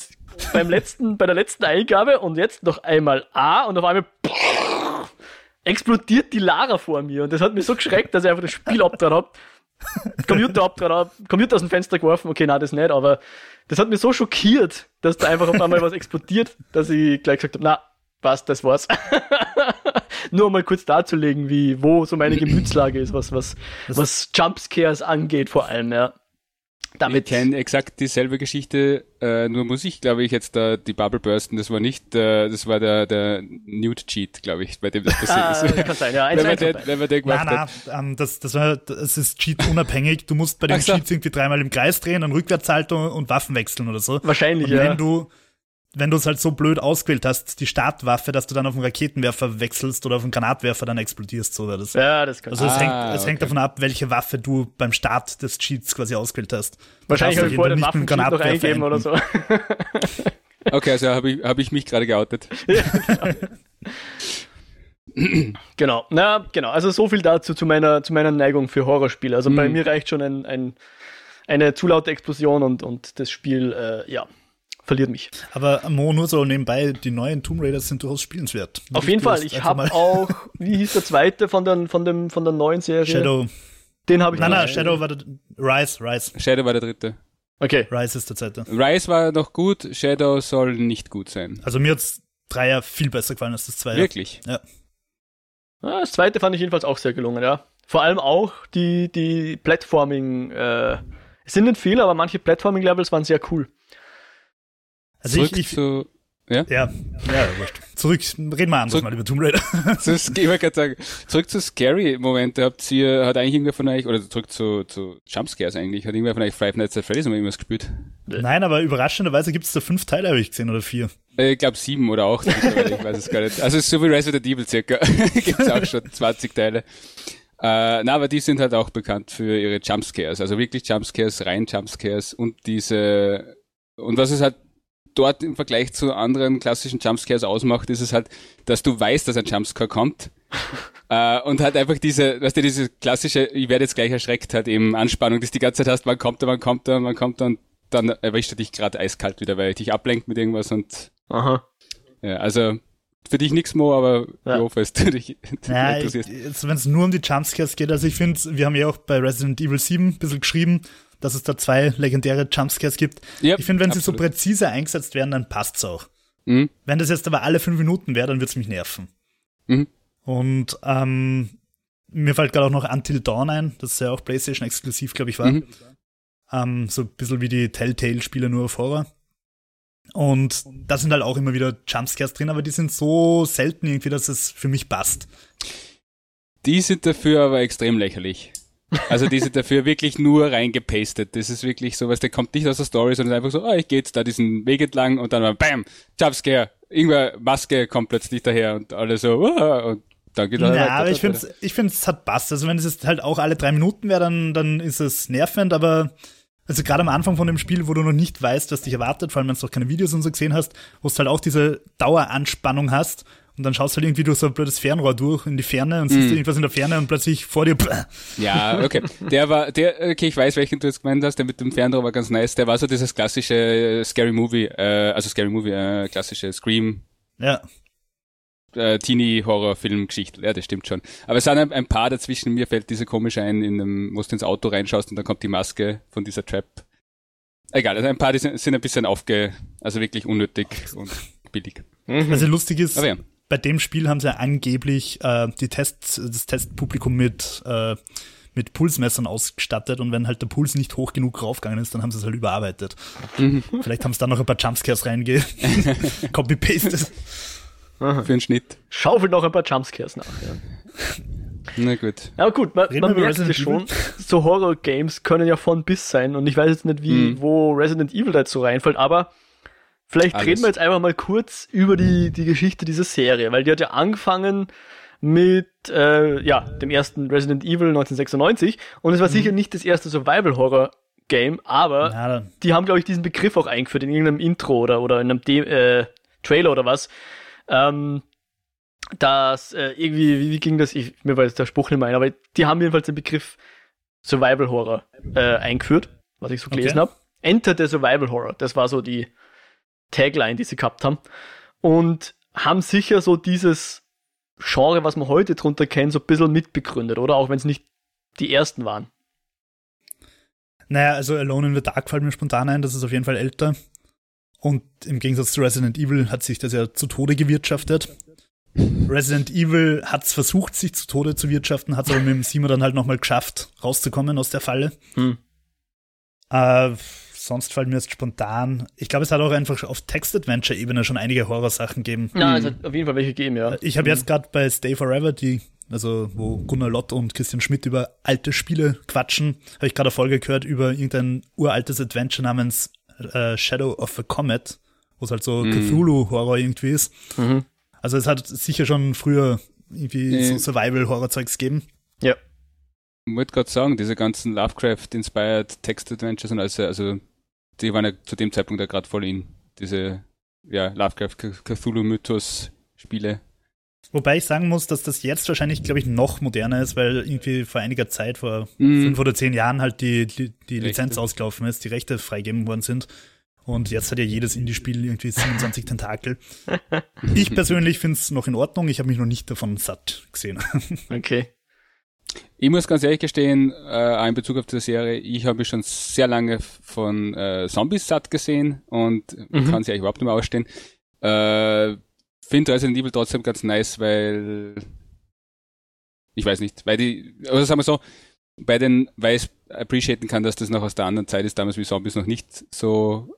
A: beim letzten, bei der letzten Eingabe und jetzt noch einmal A und auf einmal explodiert die Lara vor mir und das hat mich so geschreckt, dass ich einfach das Spiel abgetan habe. Computer ab, Computer aus dem Fenster geworfen, okay, na das nicht, aber das hat mich so schockiert, dass da einfach auf einmal was explodiert, dass ich gleich gesagt habe, na, was, das war's. [laughs] Nur mal kurz darzulegen, wie, wo so meine Gemütslage ist, was, was, was Jumpscares angeht, vor allem, ja.
C: Damit ich kenne exakt dieselbe Geschichte, äh, nur muss ich, glaube ich, jetzt da die Bubble bursten. Das war nicht, äh, das war der, der Nude Cheat, glaube ich, bei dem das passiert ah, [laughs] ist. Kann sein, ja. Eins, wenn, man den, wenn man den gemacht
B: nein, nein, um, ähm, das, das, war, das ist Cheat unabhängig. Du musst bei [laughs] den so. Cheats irgendwie dreimal im Kreis drehen, dann Rückwärtshaltung und Waffen wechseln oder so.
A: Wahrscheinlich,
B: und
A: ja.
B: Wenn du wenn du es halt so blöd ausgewählt hast, die Startwaffe, dass du dann auf einen Raketenwerfer wechselst oder auf einen Granatwerfer, dann explodierst so. Das,
A: ja, das kann
B: Also es, ah, hängt, es okay. hängt davon ab, welche Waffe du beim Start des Cheats quasi ausgewählt hast.
A: Wahrscheinlich habe ich vorher den Waffen noch eingeben oder so. [laughs]
C: okay, also habe ich, hab ich mich gerade geoutet. [laughs]
A: ja, genau. [clears throat] genau, na, genau. Also so viel dazu zu meiner, zu meiner Neigung für Horrorspiele. Also mhm. bei mir reicht schon ein, ein, eine zu laute Explosion und, und das Spiel, äh, ja, verliert mich.
B: Aber Mo, nur so nebenbei, die neuen Tomb Raiders sind durchaus spielenswert.
A: Auf jeden Fall. Ich habe auch, wie hieß der zweite von, den, von, dem, von der neuen Serie?
B: Shadow.
A: Den habe ich
B: Nein, nein, Shadow war der, Rise, Rise.
C: Shadow war der dritte.
A: Okay.
B: Rise ist der zweite.
C: Rise war noch gut, Shadow soll nicht gut sein.
B: Also mir hat's Dreier viel besser gefallen als das Zweier.
C: Wirklich?
B: Ja.
A: Das zweite fand ich jedenfalls auch sehr gelungen, ja. Vor allem auch die, die Platforming, äh, es sind nicht viele, aber manche Platforming-Levels waren sehr cool.
C: Also Zurück ich, ich, zu,
B: ja? Ja, ja, wurscht. Zurück, reden wir anders mal über Tomb Raider. [laughs]
C: zu, ich wollte sagen, zurück zu Scary-Momente. Habt ihr, hat eigentlich irgendwer von euch, oder zurück zu, zu Jumpscares eigentlich, hat irgendwer von euch Five Nights at Freddy's immer irgendwas gespielt?
B: Nein, aber überraschenderweise gibt es da fünf Teile, habe ich gesehen, oder vier.
C: Äh, ich glaube sieben oder acht, ich weiß es gar nicht. Also so wie Resident Evil circa. [laughs] gibt es auch schon 20 Teile. Äh, na, aber die sind halt auch bekannt für ihre Jumpscares, also wirklich Jumpscares, rein Jumpscares und diese, und was ist halt dort im Vergleich zu anderen klassischen Jumpscares ausmacht, ist es halt, dass du weißt, dass ein Jumpscare kommt. [laughs] äh, und halt einfach diese, weißt du, diese klassische, ich werde jetzt gleich erschreckt, halt eben Anspannung, dass du die ganze Zeit hast, wann kommt er, wann kommt er, wann kommt er und dann erwischt er dich gerade eiskalt wieder, weil er dich ablenkt mit irgendwas und
A: Aha.
C: Ja, also für dich nichts Mo, aber ja. ich hoffe, es du dich
B: ja, Wenn es nur um die Jumpscares geht, also ich finde, wir haben ja auch bei Resident Evil 7 ein bisschen geschrieben, dass es da zwei legendäre Jumpscares gibt. Yep, ich finde, wenn absolut. sie so präzise eingesetzt werden, dann passt's auch. Mhm. Wenn das jetzt aber alle fünf Minuten wäre, dann wird's mich nerven. Mhm. Und ähm, mir fällt gerade auch noch Until Dawn ein, das ja auch PlayStation exklusiv, glaube ich, war. Mhm. Ähm, so ein bisschen wie die Telltale-Spiele nur auf Horror. Und da sind halt auch immer wieder Jumpscares drin, aber die sind so selten irgendwie, dass es für mich passt.
C: Die sind dafür aber extrem lächerlich. Also die sind dafür wirklich nur reingepastet. Das ist wirklich so, was der kommt nicht aus der Story, sondern einfach so, oh, ich gehe jetzt da diesen Weg entlang und dann bam, Jumpscare, irgendwer Maske kommt plötzlich daher und alle so, oh, und dann geht er
B: Ja, aber ich finde, ich finde, es hat passt. Also wenn es jetzt halt auch alle drei Minuten wäre, dann, dann ist es nervend, aber also gerade am Anfang von dem Spiel, wo du noch nicht weißt, was dich erwartet, vor allem wenn du noch keine Videos und so gesehen hast, wo du halt auch diese Daueranspannung hast und dann schaust du halt irgendwie durch so ein blödes Fernrohr durch in die Ferne und siehst mm. irgendwas in der Ferne und plötzlich vor dir. Bläh.
C: Ja, okay. Der war, der, okay, ich weiß, welchen du jetzt gemeint hast, der mit dem Fernrohr war ganz nice. Der war so dieses klassische äh, Scary Movie, äh, also Scary Movie, äh, klassische Scream.
B: Ja.
C: Äh, Teenie-Horror-Film-Geschichte. Ja, das stimmt schon. Aber es sind ein, ein, paar dazwischen. Mir fällt diese komische ein, in einem, wo du ins Auto reinschaust und dann kommt die Maske von dieser Trap. Egal, also ein paar, die sind, sind ein bisschen aufge, also wirklich unnötig und billig.
B: Also lustig ist, ja bei dem Spiel haben sie angeblich äh, die Tests, das Testpublikum mit, äh, mit Pulsmessern ausgestattet und wenn halt der Puls nicht hoch genug raufgegangen ist, dann haben sie es halt überarbeitet. Mhm. Vielleicht haben sie da noch ein paar Jumpscares reinge [laughs] copy-pasted.
C: Für den Schnitt.
A: Schaufelt noch ein paar Jumpscares nach, ja.
C: Na gut.
A: Aber gut, man, man merkt ja schon, so Horror-Games können ja von bis sein und ich weiß jetzt nicht, wie, mhm. wo Resident Evil dazu reinfällt, aber Vielleicht Alles. reden wir jetzt einfach mal kurz über die, die Geschichte dieser Serie, weil die hat ja angefangen mit äh, ja, dem ersten Resident Evil 1996 und es war mhm. sicher nicht das erste Survival-Horror-Game, aber ja, die haben, glaube ich, diesen Begriff auch eingeführt in irgendeinem Intro oder, oder in einem De äh, Trailer oder was. Ähm, dass äh, irgendwie, wie, wie ging das? Ich, mir weiß der Spruch nicht mehr ein, aber die haben jedenfalls den Begriff Survival Horror äh, eingeführt, was ich so gelesen okay. habe. Enter the Survival Horror, das war so die, Tagline, die sie gehabt haben. Und haben sicher so dieses Genre, was man heute drunter kennt, so ein bisschen mitbegründet, oder? Auch wenn es nicht die ersten waren.
B: Naja, also Alone in the Dark fällt mir spontan ein, das ist auf jeden Fall älter. Und im Gegensatz zu Resident Evil hat sich das ja zu Tode gewirtschaftet. Resident Evil hat es versucht, sich zu Tode zu wirtschaften, hat es aber mit dem Sima dann halt nochmal geschafft, rauszukommen aus der Falle. Hm. Äh, sonst fällt mir jetzt spontan. Ich glaube, es hat auch einfach auf Text-Adventure-Ebene schon einige Horrorsachen gegeben.
A: Ja, es hat auf jeden Fall welche gegeben, ja.
B: Ich habe jetzt gerade bei Stay Forever, die, also wo Gunnar Lott und Christian Schmidt über alte Spiele quatschen, habe ich gerade eine Folge gehört über irgendein uraltes Adventure namens äh, Shadow of a Comet, wo es halt so mhm. Cthulhu-Horror irgendwie ist. Mhm. Also es hat sicher schon früher irgendwie nee. so Survival-Horror-Zeugs gegeben.
C: Ja. Ich wollte gerade sagen, diese ganzen Lovecraft-inspired Text-Adventures und also, also die waren ja zu dem Zeitpunkt ja gerade voll in diese ja, Lovecraft-Cthulhu-Mythos-Spiele.
B: Wobei ich sagen muss, dass das jetzt wahrscheinlich, glaube ich, noch moderner ist, weil irgendwie vor einiger Zeit, vor mm. fünf oder zehn Jahren halt die, die, die Lizenz ausgelaufen ist, die Rechte freigegeben worden sind. Und jetzt hat ja jedes Indie-Spiel irgendwie 27 Tentakel. [laughs] Ich persönlich finde es noch in Ordnung. Ich habe mich noch nicht davon satt gesehen.
A: Okay.
C: Ich muss ganz ehrlich gestehen, äh, in Bezug auf die Serie, ich habe mich schon sehr lange von äh, Zombies satt gesehen und mhm. kann sie eigentlich überhaupt nicht mehr ausstehen. Äh, Finde Resident Evil trotzdem ganz nice, weil ich weiß nicht, weil die, also sagen wir so, bei den, weil ich appreciaten kann, dass das noch aus der anderen Zeit ist, damals wie Zombies noch nicht so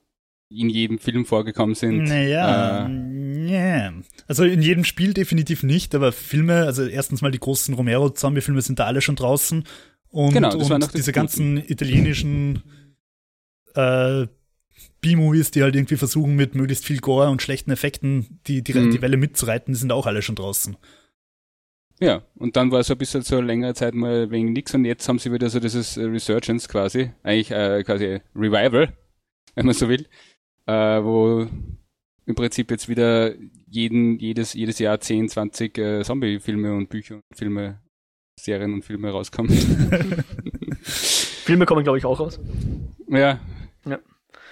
C: in jedem Film vorgekommen sind.
B: Naja, äh, yeah. also in jedem Spiel definitiv nicht, aber Filme, also erstens mal die großen Romero-Zombie-Filme sind da alle schon draußen und, genau, und diese ganzen italienischen äh, B-Movies, die halt irgendwie versuchen mit möglichst viel Gore und schlechten Effekten die, die, mhm. die Welle mitzureiten, die sind auch alle schon draußen.
C: Ja, und dann war es ein bisschen so längere Zeit mal wegen nix und jetzt haben sie wieder so dieses Resurgence quasi, eigentlich äh, quasi Revival, wenn man so will äh, wo im Prinzip jetzt wieder jeden, jedes, jedes Jahr 10, 20 äh, Zombie-Filme und Bücher und Filme, Serien und Filme rauskommen. [laughs]
A: Filme kommen, glaube ich, auch raus.
C: Ja. ja.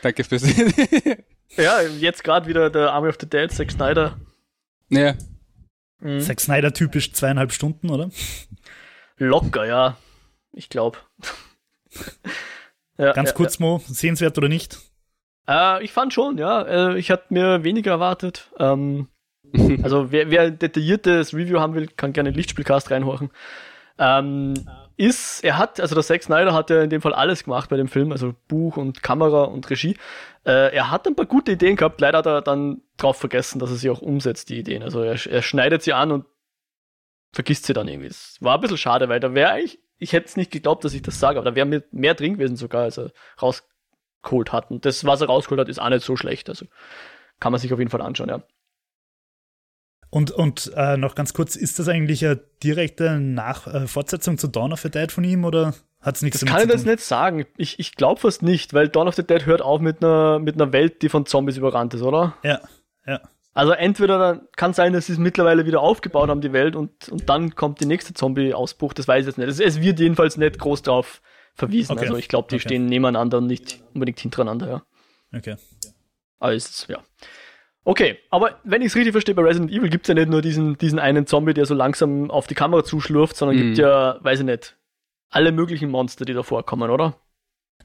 C: Danke fürs. [laughs]
A: ja, jetzt gerade wieder der Army of the Dead, Zack Snyder.
C: Ja.
B: Mhm. Zack Snyder typisch zweieinhalb Stunden, oder?
A: Locker, ja. Ich glaube. [laughs]
B: ja, Ganz ja, kurz, ja. Mo, sehenswert oder nicht?
A: Äh, ich fand schon, ja. Äh, ich hatte mir weniger erwartet. Ähm, [laughs] also wer, wer ein detailliertes Review haben will, kann gerne Lichtspielcast reinhorchen. Ähm, ist, er hat, also der Zack Snyder hat ja in dem Fall alles gemacht bei dem Film, also Buch und Kamera und Regie. Äh, er hat ein paar gute Ideen gehabt, leider hat er dann drauf vergessen, dass er sie auch umsetzt, die Ideen. Also er, er schneidet sie an und vergisst sie dann irgendwie. Es war ein bisschen schade, weil da wäre eigentlich, ich hätte es nicht geglaubt, dass ich das sage, aber da wäre mehr drin gewesen sogar, als er raus rausgeholt hat. Und das, was er rausgeholt hat, ist auch nicht so schlecht. Also kann man sich auf jeden Fall anschauen, ja.
B: Und, und äh, noch ganz kurz, ist das eigentlich eine direkte Nach äh, Fortsetzung zu Dawn of the Dead von ihm oder hat es nichts
A: das damit kann ich das nicht sagen. Ich, ich glaube fast nicht, weil Dawn of the Dead hört auf mit einer, mit einer Welt, die von Zombies überrannt ist, oder?
B: Ja, ja.
A: Also entweder kann sein, dass sie es mittlerweile wieder aufgebaut haben, die Welt, und, und dann kommt die nächste Zombie-Ausbruch, das weiß ich jetzt nicht. Es, es wird jedenfalls nicht groß drauf verwiesen. Okay. Also ich glaube, die okay. stehen nebeneinander und nicht unbedingt hintereinander, ja.
B: Okay.
A: Alles, ja. Okay, aber wenn ich es richtig verstehe, bei Resident Evil gibt es ja nicht nur diesen, diesen einen Zombie, der so langsam auf die Kamera zuschlurft, sondern mhm. gibt ja, weiß ich nicht, alle möglichen Monster, die da vorkommen, oder?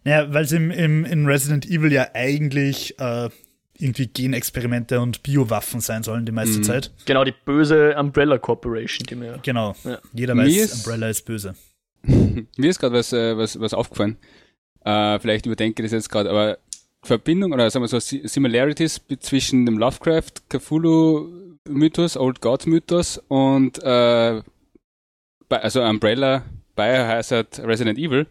B: Ja, weil es im, im, in Resident Evil ja eigentlich äh, irgendwie Genexperimente und Biowaffen sein sollen die meiste mhm. Zeit.
A: Genau, die böse Umbrella Corporation, die mir.
B: Genau. Ja. Jeder weiß, Umbrella ist böse. [laughs]
C: Mir ist gerade was, äh, was, was aufgefallen. Äh, vielleicht überdenke ich das jetzt gerade, aber Verbindung oder sagen wir so Similarities zwischen dem Lovecraft, Cthulhu Mythos, Old Gods Mythos und äh, also Umbrella, Biohazard, Resident Evil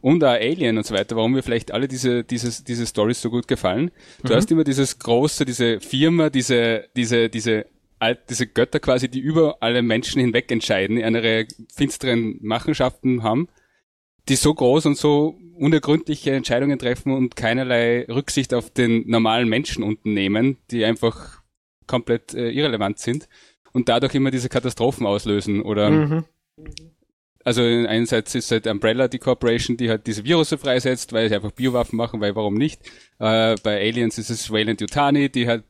C: und auch Alien und so weiter, warum mir vielleicht alle diese, diese, diese Stories so gut gefallen. Du mhm. hast immer dieses große, diese Firma, diese, diese, diese diese Götter quasi, die über alle Menschen hinweg entscheiden, ihre finsteren Machenschaften haben, die so groß und so unergründliche Entscheidungen treffen und keinerlei Rücksicht auf den normalen Menschen unten nehmen, die einfach komplett äh, irrelevant sind und dadurch immer diese Katastrophen auslösen oder mhm. also einerseits ist halt Umbrella die Corporation, die halt diese Virusse freisetzt, weil sie einfach Biowaffen machen, weil warum nicht? Äh, bei Aliens ist es Wayland Yutani, die halt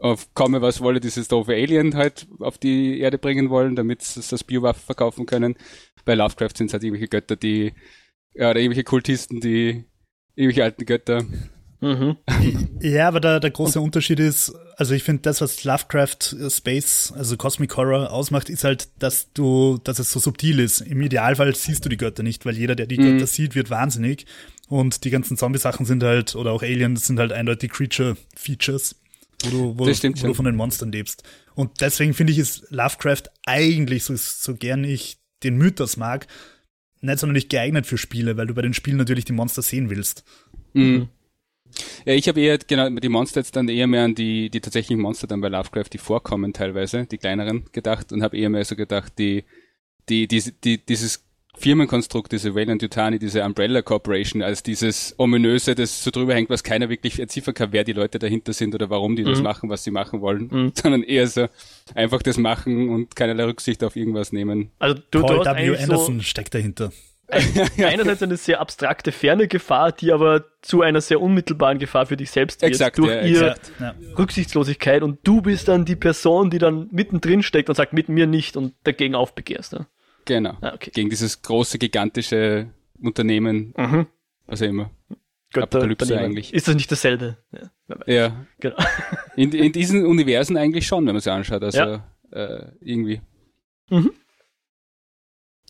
C: auf komme was wolle dieses doofe Alien halt auf die Erde bringen wollen, damit sie das Biowaffen verkaufen können. Bei Lovecraft sind es halt irgendwelche Götter, die, ja, oder irgendwelche Kultisten, die irgendwelche alten Götter.
B: Mhm. [laughs] ja, aber der, der große Unterschied ist, also ich finde, das, was Lovecraft äh, Space, also Cosmic Horror ausmacht, ist halt, dass du, dass es so subtil ist. Im Idealfall siehst du die Götter nicht, weil jeder, der die mhm. Götter sieht, wird wahnsinnig. Und die ganzen Zombie-Sachen sind halt, oder auch Aliens sind halt eindeutig Creature-Features, wo du, wo,
C: stimmt,
B: wo du von den Monstern lebst. Und deswegen finde ich, ist Lovecraft eigentlich, so, so gern ich den Mythos mag, nicht sonderlich geeignet für Spiele, weil du bei den Spielen natürlich die Monster sehen willst.
C: Mhm. Ja, ich habe eher genau die Monster jetzt dann eher mehr an die, die tatsächlichen Monster dann bei Lovecraft, die vorkommen teilweise, die kleineren gedacht und habe eher mehr so gedacht, die, die, die, die, dieses Firmenkonstrukt, diese Wayland Yutani, diese Umbrella Corporation, als dieses ominöse, das so drüber hängt, was keiner wirklich entziffern kann, wer die Leute dahinter sind oder warum die mhm. das machen, was sie machen wollen, mhm. [laughs] sondern eher so einfach das machen und keinerlei Rücksicht auf irgendwas nehmen.
B: Also du, Paul du W. Anderson so steckt dahinter. [laughs]
A: einerseits eine sehr abstrakte, ferne Gefahr, die aber zu einer sehr unmittelbaren Gefahr für dich selbst wird.
C: Exakt,
A: durch
C: ja,
A: ihre ja. Rücksichtslosigkeit und du bist dann die Person, die dann mittendrin steckt und sagt, mit mir nicht und dagegen aufbegehrst. Ne?
C: Genau. Ah, okay. Gegen dieses große, gigantische Unternehmen. Mhm. Also immer.
A: Apokalypse eigentlich. Ist das nicht dasselbe?
C: Ja. ja. Genau. [laughs] In, in diesen Universen eigentlich schon, wenn man sich anschaut. Also ja. äh, irgendwie. Mhm.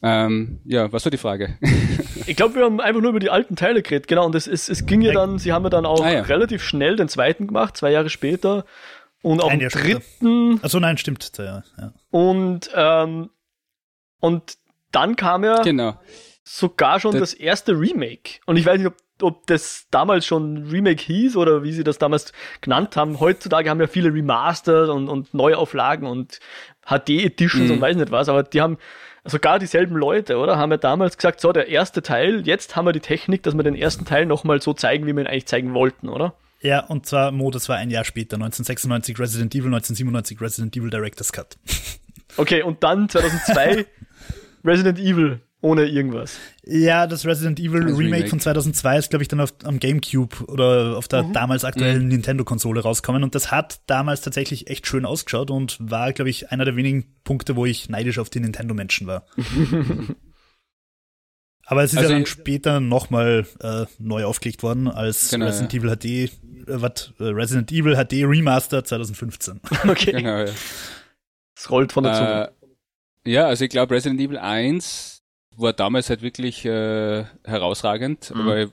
C: Ähm, ja, was war die Frage? [laughs]
A: ich glaube, wir haben einfach nur über die alten Teile geredet, genau. Und es, es, es ging ja dann, sie haben ja dann auch ah, ja. relativ schnell den zweiten gemacht, zwei Jahre später. Und auch den dritten.
B: Achso, nein, stimmt. Ja, ja.
A: Und, ähm, und dann kam ja
C: genau.
A: sogar schon das, das erste Remake. Und ich weiß nicht, ob ob das damals schon Remake hieß oder wie sie das damals genannt haben. Heutzutage haben ja viele Remastered und, und Neuauflagen und HD-Editions mhm. und weiß nicht was, aber die haben sogar dieselben Leute, oder? Haben wir damals gesagt, so, der erste Teil, jetzt haben wir die Technik, dass wir den ersten Teil nochmal so zeigen, wie wir ihn eigentlich zeigen wollten, oder?
B: Ja, und zwar, Mo, das war ein Jahr später, 1996 Resident Evil, 1997 Resident Evil Director's Cut. [laughs]
A: Okay, und dann 2002 [laughs] Resident Evil ohne irgendwas.
B: Ja, das Resident Evil Remake, Remake, von 2002 ist, glaube ich, dann auf, am GameCube oder auf der mhm. damals aktuellen mhm. Nintendo-Konsole rausgekommen. Und das hat damals tatsächlich echt schön ausgeschaut und war, glaube ich, einer der wenigen Punkte, wo ich neidisch auf die Nintendo-Menschen war. [laughs] Aber es ist also ja dann später nochmal äh, neu aufgelegt worden als genau, Resident ja. Evil HD, äh, was, äh, Resident Evil HD Remaster 2015. [laughs]
A: Okay. Genau, ja. Es rollt von der Zunge.
C: Ja, also ich glaube Resident Evil 1 war damals halt wirklich äh, herausragend, mhm. aber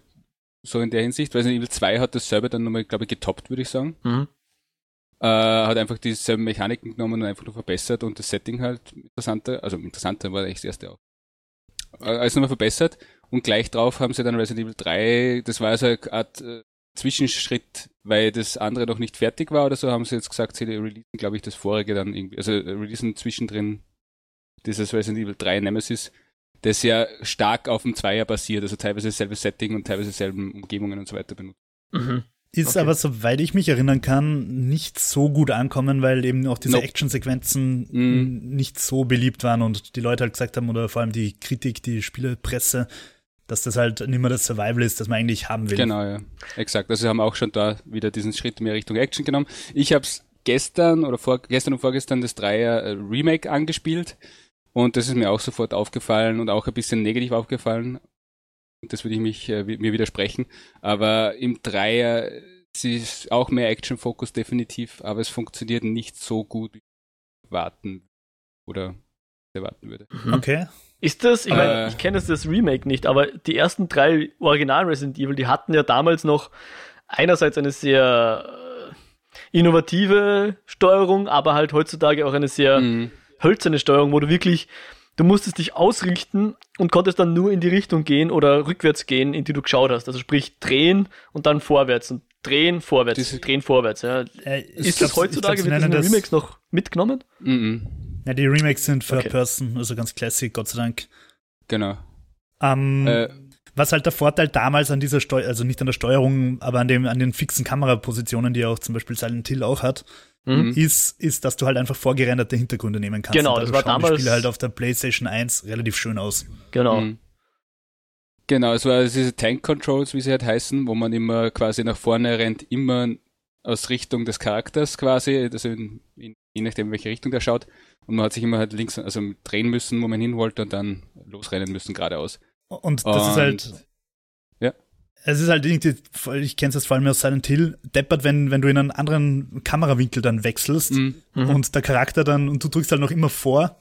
C: so in der Hinsicht. Resident Evil 2 hat das selber dann nochmal, glaube ich, getoppt, würde ich sagen. Mhm. Äh, hat einfach dieselben Mechaniken genommen und einfach nur verbessert und das Setting halt interessanter, also interessanter war echt das erste auch. Äh, alles nochmal verbessert und gleich drauf haben sie dann Resident Evil 3, das war also eine Art äh, Zwischenschritt, weil das andere noch nicht fertig war oder so, haben sie jetzt gesagt, sie releasen, glaube ich, das vorige dann irgendwie, also releasen zwischendrin dieses Resident Evil 3 Nemesis das ja stark auf dem Zweier basiert, also teilweise dasselbe Setting und teilweise dieselben Umgebungen und so weiter benutzt.
B: Mhm. Ist okay. aber, soweit ich mich erinnern kann, nicht so gut ankommen, weil eben auch diese nope. Actionsequenzen mm. nicht so beliebt waren und die Leute halt gesagt haben, oder vor allem die Kritik, die Spielepresse, dass das halt nicht mehr das Survival ist, das man eigentlich haben will.
C: Genau, ja. Exakt. Also sie haben auch schon da wieder diesen Schritt mehr Richtung Action genommen. Ich habe es gestern oder vor, gestern und vorgestern das Dreier äh, Remake angespielt und das ist mir auch sofort aufgefallen und auch ein bisschen negativ aufgefallen. Das würde ich mich, äh, mir widersprechen. Aber im Dreier sie ist auch mehr Action-Fokus definitiv, aber es funktioniert nicht so gut, wie ich warten oder erwarten würde.
B: Mhm. Okay.
A: Ist das, ich meine, äh, ich kenne das, das Remake nicht, aber die ersten drei Original Resident Evil, die hatten ja damals noch einerseits eine sehr äh, innovative Steuerung, aber halt heutzutage auch eine sehr mhm hölzerne Steuerung, wo du wirklich, du musstest dich ausrichten und konntest dann nur in die Richtung gehen oder rückwärts gehen, in die du geschaut hast. Also sprich drehen und dann vorwärts und drehen, vorwärts, Diese, drehen, vorwärts. Ja. Äh, ist das heutzutage mit diesen Remakes noch mitgenommen?
B: Mhm. Ja, die Remakes sind Third okay. Person, also ganz classic, Gott sei Dank.
C: Genau.
B: Ähm, äh, was halt der Vorteil damals an dieser Steuerung, also nicht an der Steuerung, aber an, dem, an den fixen Kamerapositionen, die auch zum Beispiel Silent Hill auch hat, mhm. ist, ist, dass du halt einfach vorgerenderte Hintergründe nehmen kannst.
A: Genau, das war damals. Die
B: Spiele halt auf der PlayStation 1 relativ schön aus.
A: Genau. Mhm.
C: Genau, es war diese Tank Controls, wie sie halt heißen, wo man immer quasi nach vorne rennt, immer aus Richtung des Charakters quasi, also in, in, je nachdem, in welche Richtung der schaut. Und man hat sich immer halt links, also drehen müssen, wo man hin wollte und dann losrennen müssen geradeaus.
B: Und das und, ist halt.
C: Ja.
B: Es ist halt irgendwie, ich kenne es jetzt vor allem aus Silent Hill, deppert, wenn, wenn du in einen anderen Kamerawinkel dann wechselst
C: Mhm.
B: und der Charakter dann, und du drückst halt noch immer vor,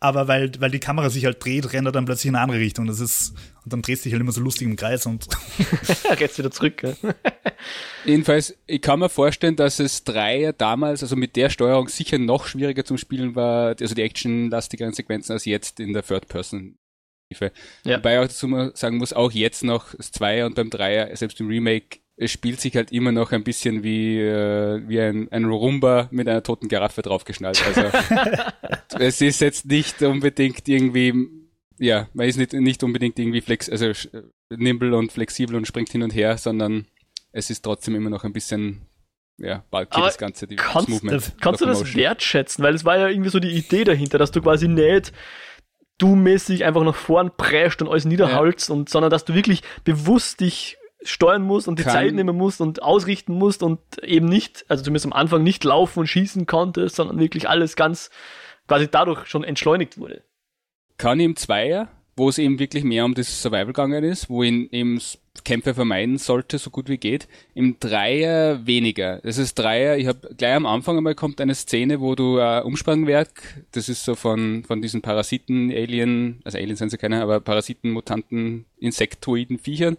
B: aber weil, weil die Kamera sich halt dreht, rennt er dann plötzlich in eine andere Richtung. Das ist, und dann drehst du dich halt immer so lustig im Kreis und [laughs] [laughs]
A: Jetzt wieder zurück. gell? [laughs]
C: Jedenfalls, ich kann mir vorstellen, dass es Dreier damals, also mit der Steuerung sicher noch schwieriger zum Spielen war, also die actionlastigeren Sequenzen als jetzt in der Third Person.
A: Ja.
C: Wobei ich auch dazu sagen muss, auch jetzt noch das Zweier und beim Dreier, selbst im Remake, es spielt sich halt immer noch ein bisschen wie, äh, wie ein, ein Rumba mit einer toten Giraffe draufgeschnallt. Also [laughs] es ist jetzt nicht unbedingt irgendwie, ja, man ist nicht, nicht unbedingt irgendwie flex, also sch- nimble und flexibel und springt hin und her, sondern es ist trotzdem immer noch ein bisschen, ja, bulky
A: Aber
C: das Ganze, die das
A: Kannst,
C: Movement.
A: kannst du das wertschätzen? Weil es war ja irgendwie so die Idee dahinter, dass du quasi nicht du mäßig einfach nach vorn prescht und alles niederhalst und sondern dass du wirklich bewusst dich steuern musst und die
C: Kann-
A: Zeit nehmen musst und ausrichten musst und eben nicht, also zumindest am Anfang nicht laufen und schießen konntest, sondern wirklich alles ganz quasi dadurch schon entschleunigt wurde.
C: kann im Zweier, wo es eben wirklich mehr um das Survival gegangen ist, wo ihn eben Kämpfe vermeiden sollte, so gut wie geht. Im Dreier weniger. Das ist Dreier, ich habe gleich am Anfang einmal kommt eine Szene, wo du äh, Umsprungwerk, das ist so von, von diesen Parasiten, Alien, also Aliens sind sie keine, aber Parasiten, Mutanten, Insektoiden, Viechern,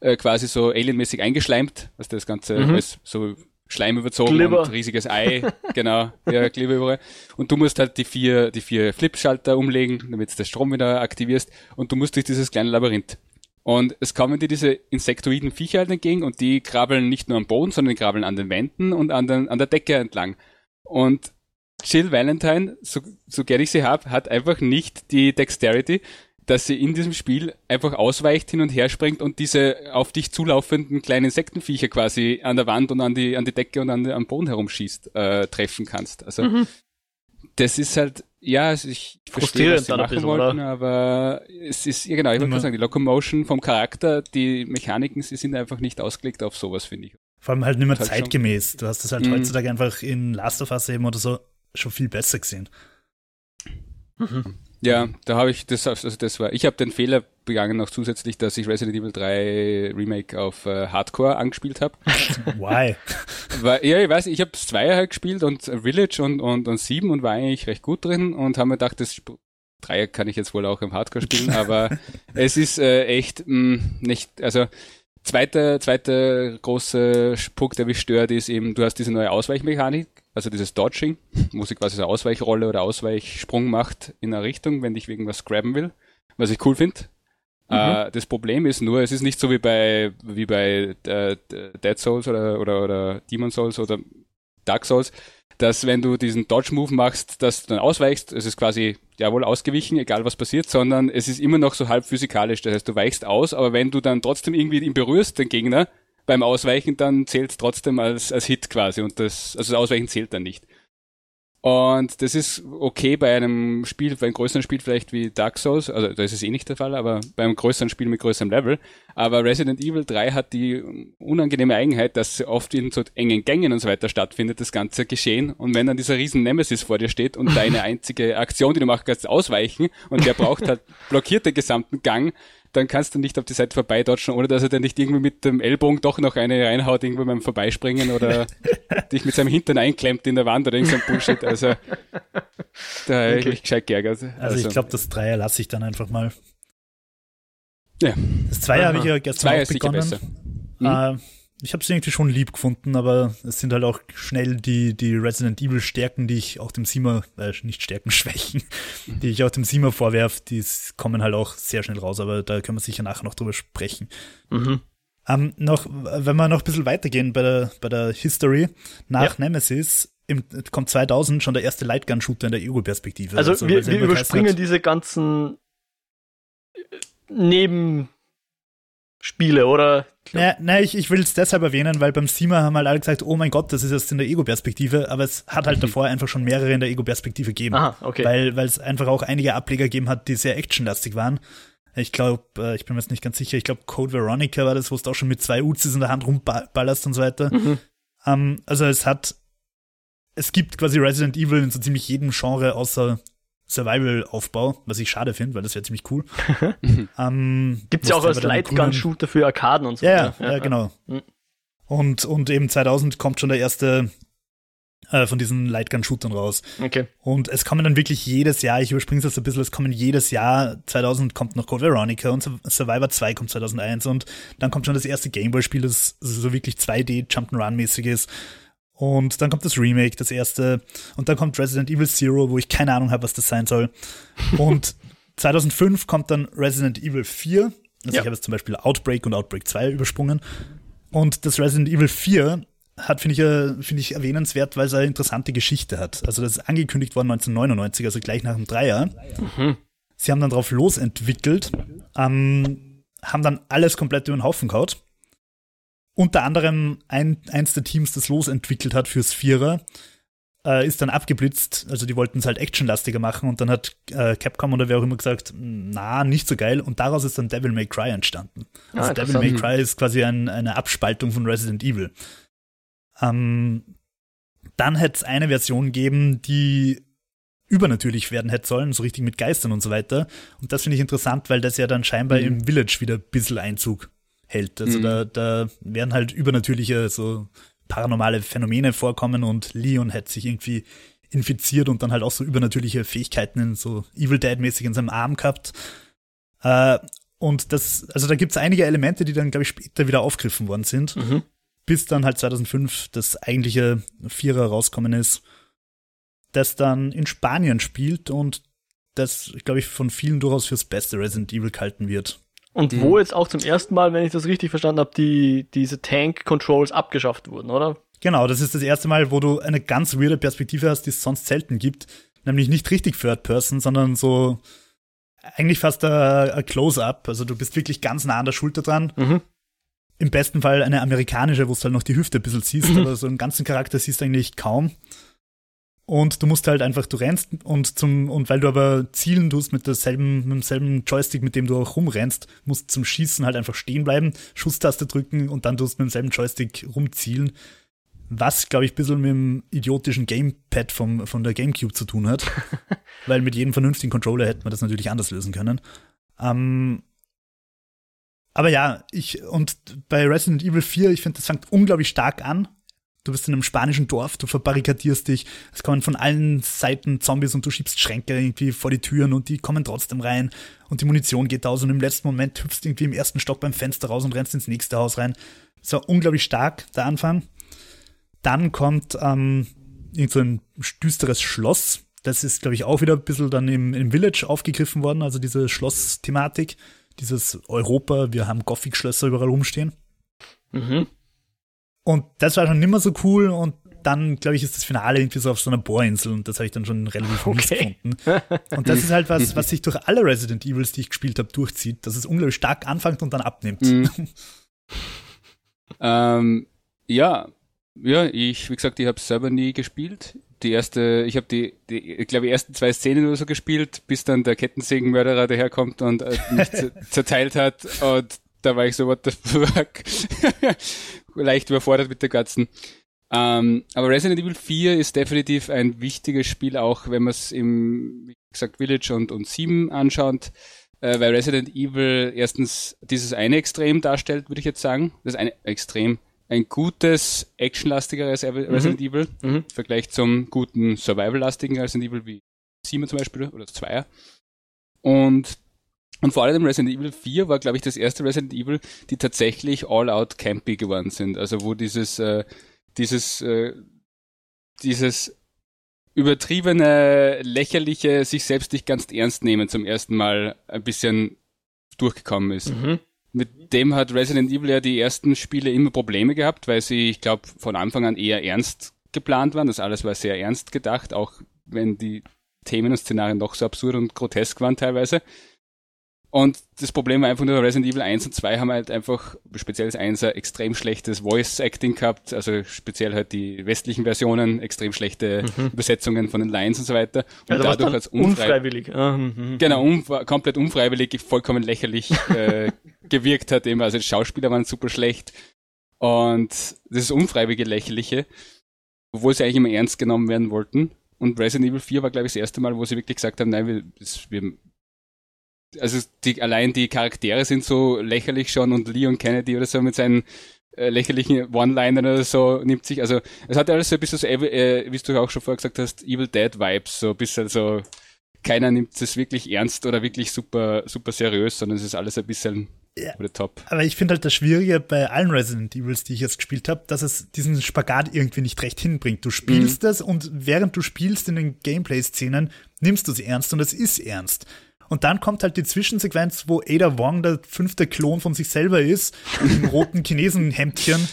C: äh, quasi so alienmäßig eingeschleimt, was das Ganze
A: Mhm.
C: alles so Schleim überzogen
A: Glibber.
C: und riesiges Ei, [laughs] genau, ja, Glibber überall. Und du musst halt die vier, die vier Flipschalter umlegen, damit du das Strom wieder aktivierst und du musst durch dieses kleine Labyrinth. Und es kommen dir diese insektoiden Viecher halt entgegen und die krabbeln nicht nur am Boden, sondern die krabbeln an den Wänden und an, den, an der Decke entlang. Und Jill Valentine, so, so gern ich sie hab, hat einfach nicht die Dexterity, dass sie in diesem Spiel einfach ausweicht, hin und her springt und diese auf dich zulaufenden kleinen Insektenviecher quasi an der Wand und an die, an die Decke und an, am Boden herumschießt, äh, treffen kannst. Also
A: Mhm.
C: Das ist halt, ja, also ich verstehe, was sie machen
A: bisschen,
C: wollten,
A: oder?
C: aber es ist, ja genau, ich wollte
B: Immer.
C: gerade sagen, die Locomotion vom Charakter, die Mechaniken, sie sind einfach nicht ausgelegt auf sowas, finde ich.
B: vor allem halt nicht mehr
C: Halt schon.
B: zeitgemäß. Du hast das halt
C: Mhm.
B: heutzutage einfach in Last of Us eben oder so schon viel besser gesehen.
C: Ja, da habe ich das, also das war, ich habe den Fehler begangen noch zusätzlich, dass ich Resident Evil 3 Remake auf äh, Hardcore angespielt habe. [laughs]
B: Why?
C: Weil, ja, ich weiß, ich habe Zweier halt gespielt und Village und, und, und Sieben und war eigentlich recht gut drin und habe mir gedacht, das Dreier kann ich jetzt wohl auch im Hardcore spielen, [laughs] aber es ist äh, echt mh, nicht, also zweiter, zweiter große Punkt, der mich stört, ist eben, du hast diese neue Ausweichmechanik, also dieses Dodging, wo sie quasi so eine Ausweichrolle oder Ausweichsprung macht in eine Richtung, wenn dich wegen was grabben will, was ich cool finde. Äh, das Problem ist nur, es ist nicht so wie bei wie bei äh, Dead Souls oder, oder oder Demon Souls oder Dark Souls, dass wenn du diesen Dodge Move machst, dass du dann ausweichst, es ist quasi jawohl ausgewichen, egal was passiert, sondern es ist immer noch so halb physikalisch. Das heißt, du weichst aus, aber wenn du dann trotzdem irgendwie ihn berührst, den Gegner, beim Ausweichen, dann zählt es trotzdem als, als Hit quasi und das, also das Ausweichen zählt dann nicht. Und das ist okay bei einem Spiel, bei einem größeren Spiel vielleicht wie Dark Souls, also da ist es eh nicht der Fall, aber bei einem größeren Spiel mit größerem Level. Aber Resident Evil 3 hat die unangenehme Eigenheit, dass oft in so engen Gängen und so weiter stattfindet, das ganze Geschehen. Und wenn dann dieser riesen Nemesis vor dir steht und deine [laughs] einzige Aktion, die du machen kannst, ist ausweichen und der braucht halt, [laughs] blockiert den gesamten Gang, dann kannst du nicht auf die Seite vorbeidodgen, ohne dass er dir nicht irgendwie mit dem Ellbogen doch noch eine reinhaut, irgendwo beim Vorbeispringen oder [laughs] dich mit seinem Hintern einklemmt in der Wand oder irgend so ein Bullshit. Also, da habe ich
A: Okay.
C: mich gescheit geärgert.
B: Also, ich glaube, das Dreier lasse ich dann einfach mal.
C: Ja.
B: Das Zweier habe ich ja gestern
C: Zweier
B: auch
C: ist sicher
B: begonnen.
C: besser.
B: Äh, ich habe es irgendwie schon lieb gefunden, aber es sind halt auch schnell die, die Resident Evil Stärken, die ich auch dem Siemer, äh, nicht Stärken, [laughs] Schwächen, die ich auch dem Siemer vorwerfe, die kommen halt auch sehr schnell raus, aber da können wir sicher nachher noch drüber sprechen.
A: Mhm.
B: Ähm, noch, wenn wir noch ein bisschen weitergehen bei der, bei der History, nach
A: Ja.
B: Nemesis im, kommt 2000 schon der erste Lightgun-Shooter in der Ego-Perspektive.
A: Also,
B: weil
A: wir, wir überspringen diese ganzen äh, Nebenspiele, oder?
B: Naja, naja, ich, ich will es deshalb erwähnen, weil beim Steamer haben halt alle gesagt, oh mein Gott, das ist jetzt in der Ego-Perspektive, aber es hat halt davor einfach schon mehrere in der Ego-Perspektive gegeben.
A: Aha, okay.
B: Weil es einfach auch einige Ableger gegeben hat, die sehr actionlastig waren. Ich glaube, äh, ich bin mir jetzt nicht ganz sicher, ich glaube Code Veronica war das, wo du auch schon mit zwei Uzis in der Hand rumballerst und so weiter.
A: Mhm.
B: Ähm, also es hat, es gibt quasi Resident Evil in so ziemlich jedem Genre außer Survival-Aufbau, was ich schade finde, weil das wäre ziemlich cool. [laughs]
A: ähm, Gibt es ja auch als Lightgun-Shooter für Arkaden und so.
B: Ja, ja, ja, genau. Mhm. Und, und eben 2000 kommt schon der erste äh, von diesen Lightgun-Shootern raus.
A: Okay.
B: Und es kommen dann wirklich jedes Jahr, ich überspringe es jetzt ein bisschen, es kommen jedes Jahr, 2000 kommt noch Code Veronica und Survivor 2 kommt 2001 und dann kommt schon das erste Gameboy-Spiel, das so wirklich 2D Jump'n'Run-mäßig ist. Und dann kommt das Remake, das erste. Und dann kommt Resident Evil Zero, wo ich keine Ahnung habe, was das sein soll. Und [laughs] 2005 kommt dann Resident Evil 4. Also ja. ich habe jetzt zum Beispiel Outbreak und Outbreak 2 übersprungen. Und das Resident Evil 4 hat, finde ich, äh, finde ich erwähnenswert, weil es eine interessante Geschichte hat. Also das ist angekündigt worden 1999, also gleich nach dem Dreier. Mhm. Sie haben dann drauf losentwickelt, ähm, haben dann alles komplett über den Haufen gehauen. Unter anderem ein, eins der Teams, das losentwickelt hat fürs Vierer, äh, ist dann abgeblitzt. Also die wollten es halt actionlastiger machen und dann hat äh, Capcom oder wer auch immer gesagt, na, nicht so geil. Und daraus ist dann Devil May Cry entstanden. Also ah, Devil May Cry ist quasi ein, eine Abspaltung von Resident Evil. Ähm, dann hätte es eine Version geben, die übernatürlich werden hätte sollen, so richtig mit Geistern und so weiter. Und das finde ich interessant, weil das ja dann scheinbar mhm. im Village wieder ein bisschen Einzug hält. Also mhm. da, da werden halt übernatürliche, so paranormale Phänomene vorkommen und Leon hätte sich irgendwie infiziert und dann halt auch so übernatürliche Fähigkeiten in so Evil Dead-mäßig in seinem Arm gehabt. Äh, und das, also da gibt's einige Elemente, die dann, glaube ich, später wieder aufgegriffen worden sind. Mhm bis dann halt 2005 das eigentliche Vierer rauskommen ist, das dann in Spanien spielt und das, glaube ich, von vielen durchaus fürs beste Resident Evil gehalten wird.
A: Und mhm. wo jetzt auch zum ersten Mal, wenn ich das richtig verstanden habe, die, diese Tank-Controls abgeschafft wurden, oder?
B: Genau, das ist das erste Mal, wo du eine ganz weirde Perspektive hast, die es sonst selten gibt. Nämlich nicht richtig Third Person, sondern so eigentlich fast ein Close-Up. Also du bist wirklich ganz nah an der Schulter dran. Mhm im besten Fall eine amerikanische, wo du halt noch die Hüfte ein bisschen siehst, aber so einen ganzen Charakter siehst du eigentlich kaum. Und du musst halt einfach, du rennst und zum, und weil du aber zielen tust mit derselben, mit demselben Joystick, mit dem du auch rumrennst, musst zum Schießen halt einfach stehen bleiben, Schusstaste drücken und dann tust du mit demselben Joystick rumzielen. Was, glaube ich, ein bisschen mit dem idiotischen Gamepad vom, von der Gamecube zu tun hat. [laughs] weil mit jedem vernünftigen Controller hätte man das natürlich anders lösen können. Ähm, aber ja, ich, und bei Resident Evil 4, ich finde, das fängt unglaublich stark an. Du bist in einem spanischen Dorf, du verbarrikadierst dich, es kommen von allen Seiten Zombies und du schiebst Schränke irgendwie vor die Türen und die kommen trotzdem rein und die Munition geht aus und im letzten Moment hüpfst du irgendwie im ersten Stock beim Fenster raus und rennst ins nächste Haus rein. Das war unglaublich stark, der Anfang. Dann kommt ähm, irgend so ein düsteres Schloss. Das ist, glaube ich, auch wieder ein bisschen dann im, im Village aufgegriffen worden, also diese Schloss-Thematik dieses Europa, wir haben Gothic-Schlösser überall rumstehen. Mhm. Und das war schon nimmer so cool und dann, glaube ich, ist das Finale irgendwie so auf so einer Bohrinsel und das habe ich dann schon relativ okay. gefunden. Und das ist halt was, was sich durch alle Resident Evils, die ich gespielt habe, durchzieht, dass es unglaublich stark anfängt und dann abnimmt. Mhm. [laughs]
C: ähm, ja, ja, ich, wie gesagt, ich habe selber nie gespielt die erste, ich habe die, die, ich glaube, die ersten zwei Szenen oder so gespielt, bis dann der Kettensägenmörderer daherkommt und äh, mich [laughs] zerteilt hat und da war ich so, what the fuck, [laughs] leicht überfordert mit der ganzen. Ähm, aber Resident Evil 4 ist definitiv ein wichtiges Spiel, auch wenn man es im, wie gesagt, Village und, und 7 anschaut, äh, weil Resident Evil erstens dieses eine Extrem darstellt, würde ich jetzt sagen. Das eine Extrem ein gutes, actionlastigeres Resident mhm. Evil mhm. im Vergleich zum guten Survival-lastigen Resident Evil wie 7 zum Beispiel oder 2. Und, und vor allem Resident Evil 4 war, glaube ich, das erste Resident Evil, die tatsächlich all-out campy geworden sind. Also wo dieses, äh, dieses, äh, dieses übertriebene, lächerliche, sich selbst nicht ganz ernst nehmen zum ersten Mal ein bisschen durchgekommen ist. Mhm. Mit dem hat Resident Evil ja die ersten Spiele immer Probleme gehabt, weil sie, ich glaube, von Anfang an eher ernst geplant waren. Das alles war sehr ernst gedacht, auch wenn die Themen und Szenarien doch so absurd und grotesk waren teilweise. Und das Problem war einfach nur, Resident Evil 1 und 2 haben halt einfach, speziell das 1 extrem schlechtes Voice Acting gehabt, also speziell halt die westlichen Versionen, extrem schlechte mhm. Übersetzungen von den Lines und so weiter. Und
A: also dadurch als unfreiwillig.
C: Ah, mhm, mhm. Genau, unf komplett unfreiwillig, vollkommen lächerlich [laughs] äh, gewirkt hat eben. Also die Schauspieler waren super schlecht. Und das ist unfreiwillige Lächerliche, obwohl sie eigentlich immer ernst genommen werden wollten. und Resident Evil 4 war, glaube ich, das erste Mal, wo sie wirklich gesagt haben, nein, wir, das, wir also die, allein die Charaktere sind so lächerlich schon und Leon Kennedy oder so mit seinen äh, lächerlichen One-Liner oder so nimmt sich, also es hat alles so ein bisschen so, äh, wie du auch schon vorher gesagt hast, Evil Dead Vibes, so ein bisschen so, keiner nimmt es wirklich ernst oder wirklich super, super seriös, sondern es ist alles ein bisschen ja. top.
B: Aber ich finde halt das Schwierige bei allen Resident Evils, die ich jetzt gespielt habe, dass es diesen Spagat irgendwie nicht recht hinbringt. Du spielst mhm. das und während du spielst in den Gameplay-Szenen, nimmst du sie ernst und es ist ernst. Und dann kommt halt die Zwischensequenz, wo Ada Wong der fünfte Klon von sich selber ist, im [laughs] roten Chinesenhemdchen,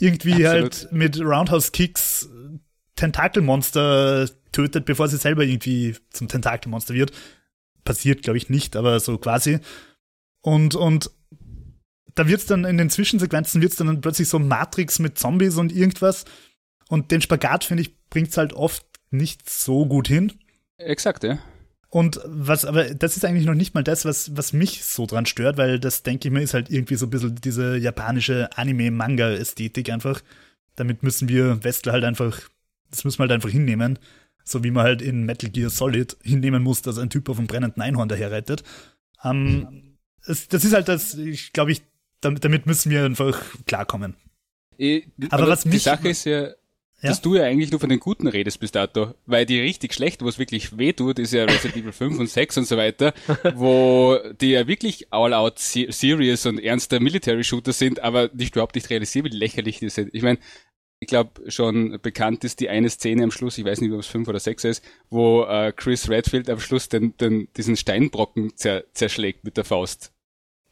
B: irgendwie Absolut. halt mit Roundhouse-Kicks Tentakelmonster tötet, bevor sie selber irgendwie zum Tentakelmonster wird. Passiert, glaube ich, nicht, aber so quasi. Und, und da wird's dann in den Zwischensequenzen wird's dann plötzlich so Matrix mit Zombies und irgendwas. Und den Spagat, finde ich, bringt's halt oft nicht so gut hin.
C: Exakt, ja.
B: Und was, aber das ist eigentlich noch nicht mal das, was, was mich so dran stört, weil das, denke ich mir, ist halt irgendwie so ein bisschen diese japanische Anime-Manga-Ästhetik einfach. Damit müssen wir Westler halt einfach, das müssen wir halt einfach hinnehmen. So wie man halt in Metal Gear Solid hinnehmen muss, dass ein Typ auf einem brennenden Einhorn daherreitet. Ähm, es, das ist halt das, ich glaube ich, damit, damit müssen wir einfach klarkommen.
C: Ich, aber, aber was die mich, Sache ist ja, ja? dass du ja eigentlich nur von den Guten redest bis dato, weil die richtig schlecht, wo es wirklich weh tut, ist ja Resident Evil 5 und 6 und so weiter, [laughs] wo die ja wirklich all-out serious und ernster Military-Shooter sind, aber nicht überhaupt nicht realisieren, wie lächerlich die sind. Ich meine, ich glaube schon bekannt ist die eine Szene am Schluss, ich weiß nicht, ob es 5 oder 6 ist, wo äh, Chris Redfield am Schluss den, den, diesen Steinbrocken zer zerschlägt mit der Faust.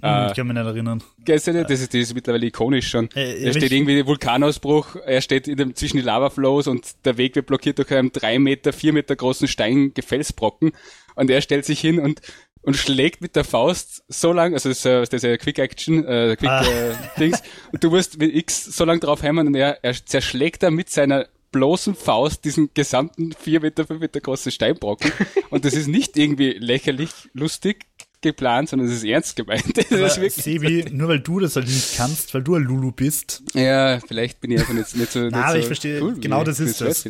B: Hm, ich kann mich nicht erinnern.
C: Gehst du nicht? Das ist, das ist mittlerweile ikonisch schon. Äh, er steht irgendwie Vulkanausbruch, er steht in dem, zwischen die Lavaflows und der Weg wird blockiert durch einen drei Meter, vier Meter großen Steingefelsbrocken und er stellt sich hin und und schlägt mit der Faust so lang, also das ist, das ist ja Quick Action, äh, Quick ah. äh, Dings, und du musst mit X so lang drauf hämmern und er, er zerschlägt da mit seiner bloßen Faust diesen gesamten vier Meter, fünf Meter großen Steinbrocken. und das ist nicht irgendwie lächerlich, lustig, geplant, sondern es ist ernst gemeint. [laughs] Das
B: ist Sebi, nur weil du das halt nicht kannst, weil du ein Lulu bist.
C: Ja, vielleicht bin ich einfach nicht, nicht so. [laughs]
B: Nicht Na, aber ich verstehe, cool, genau das ist das.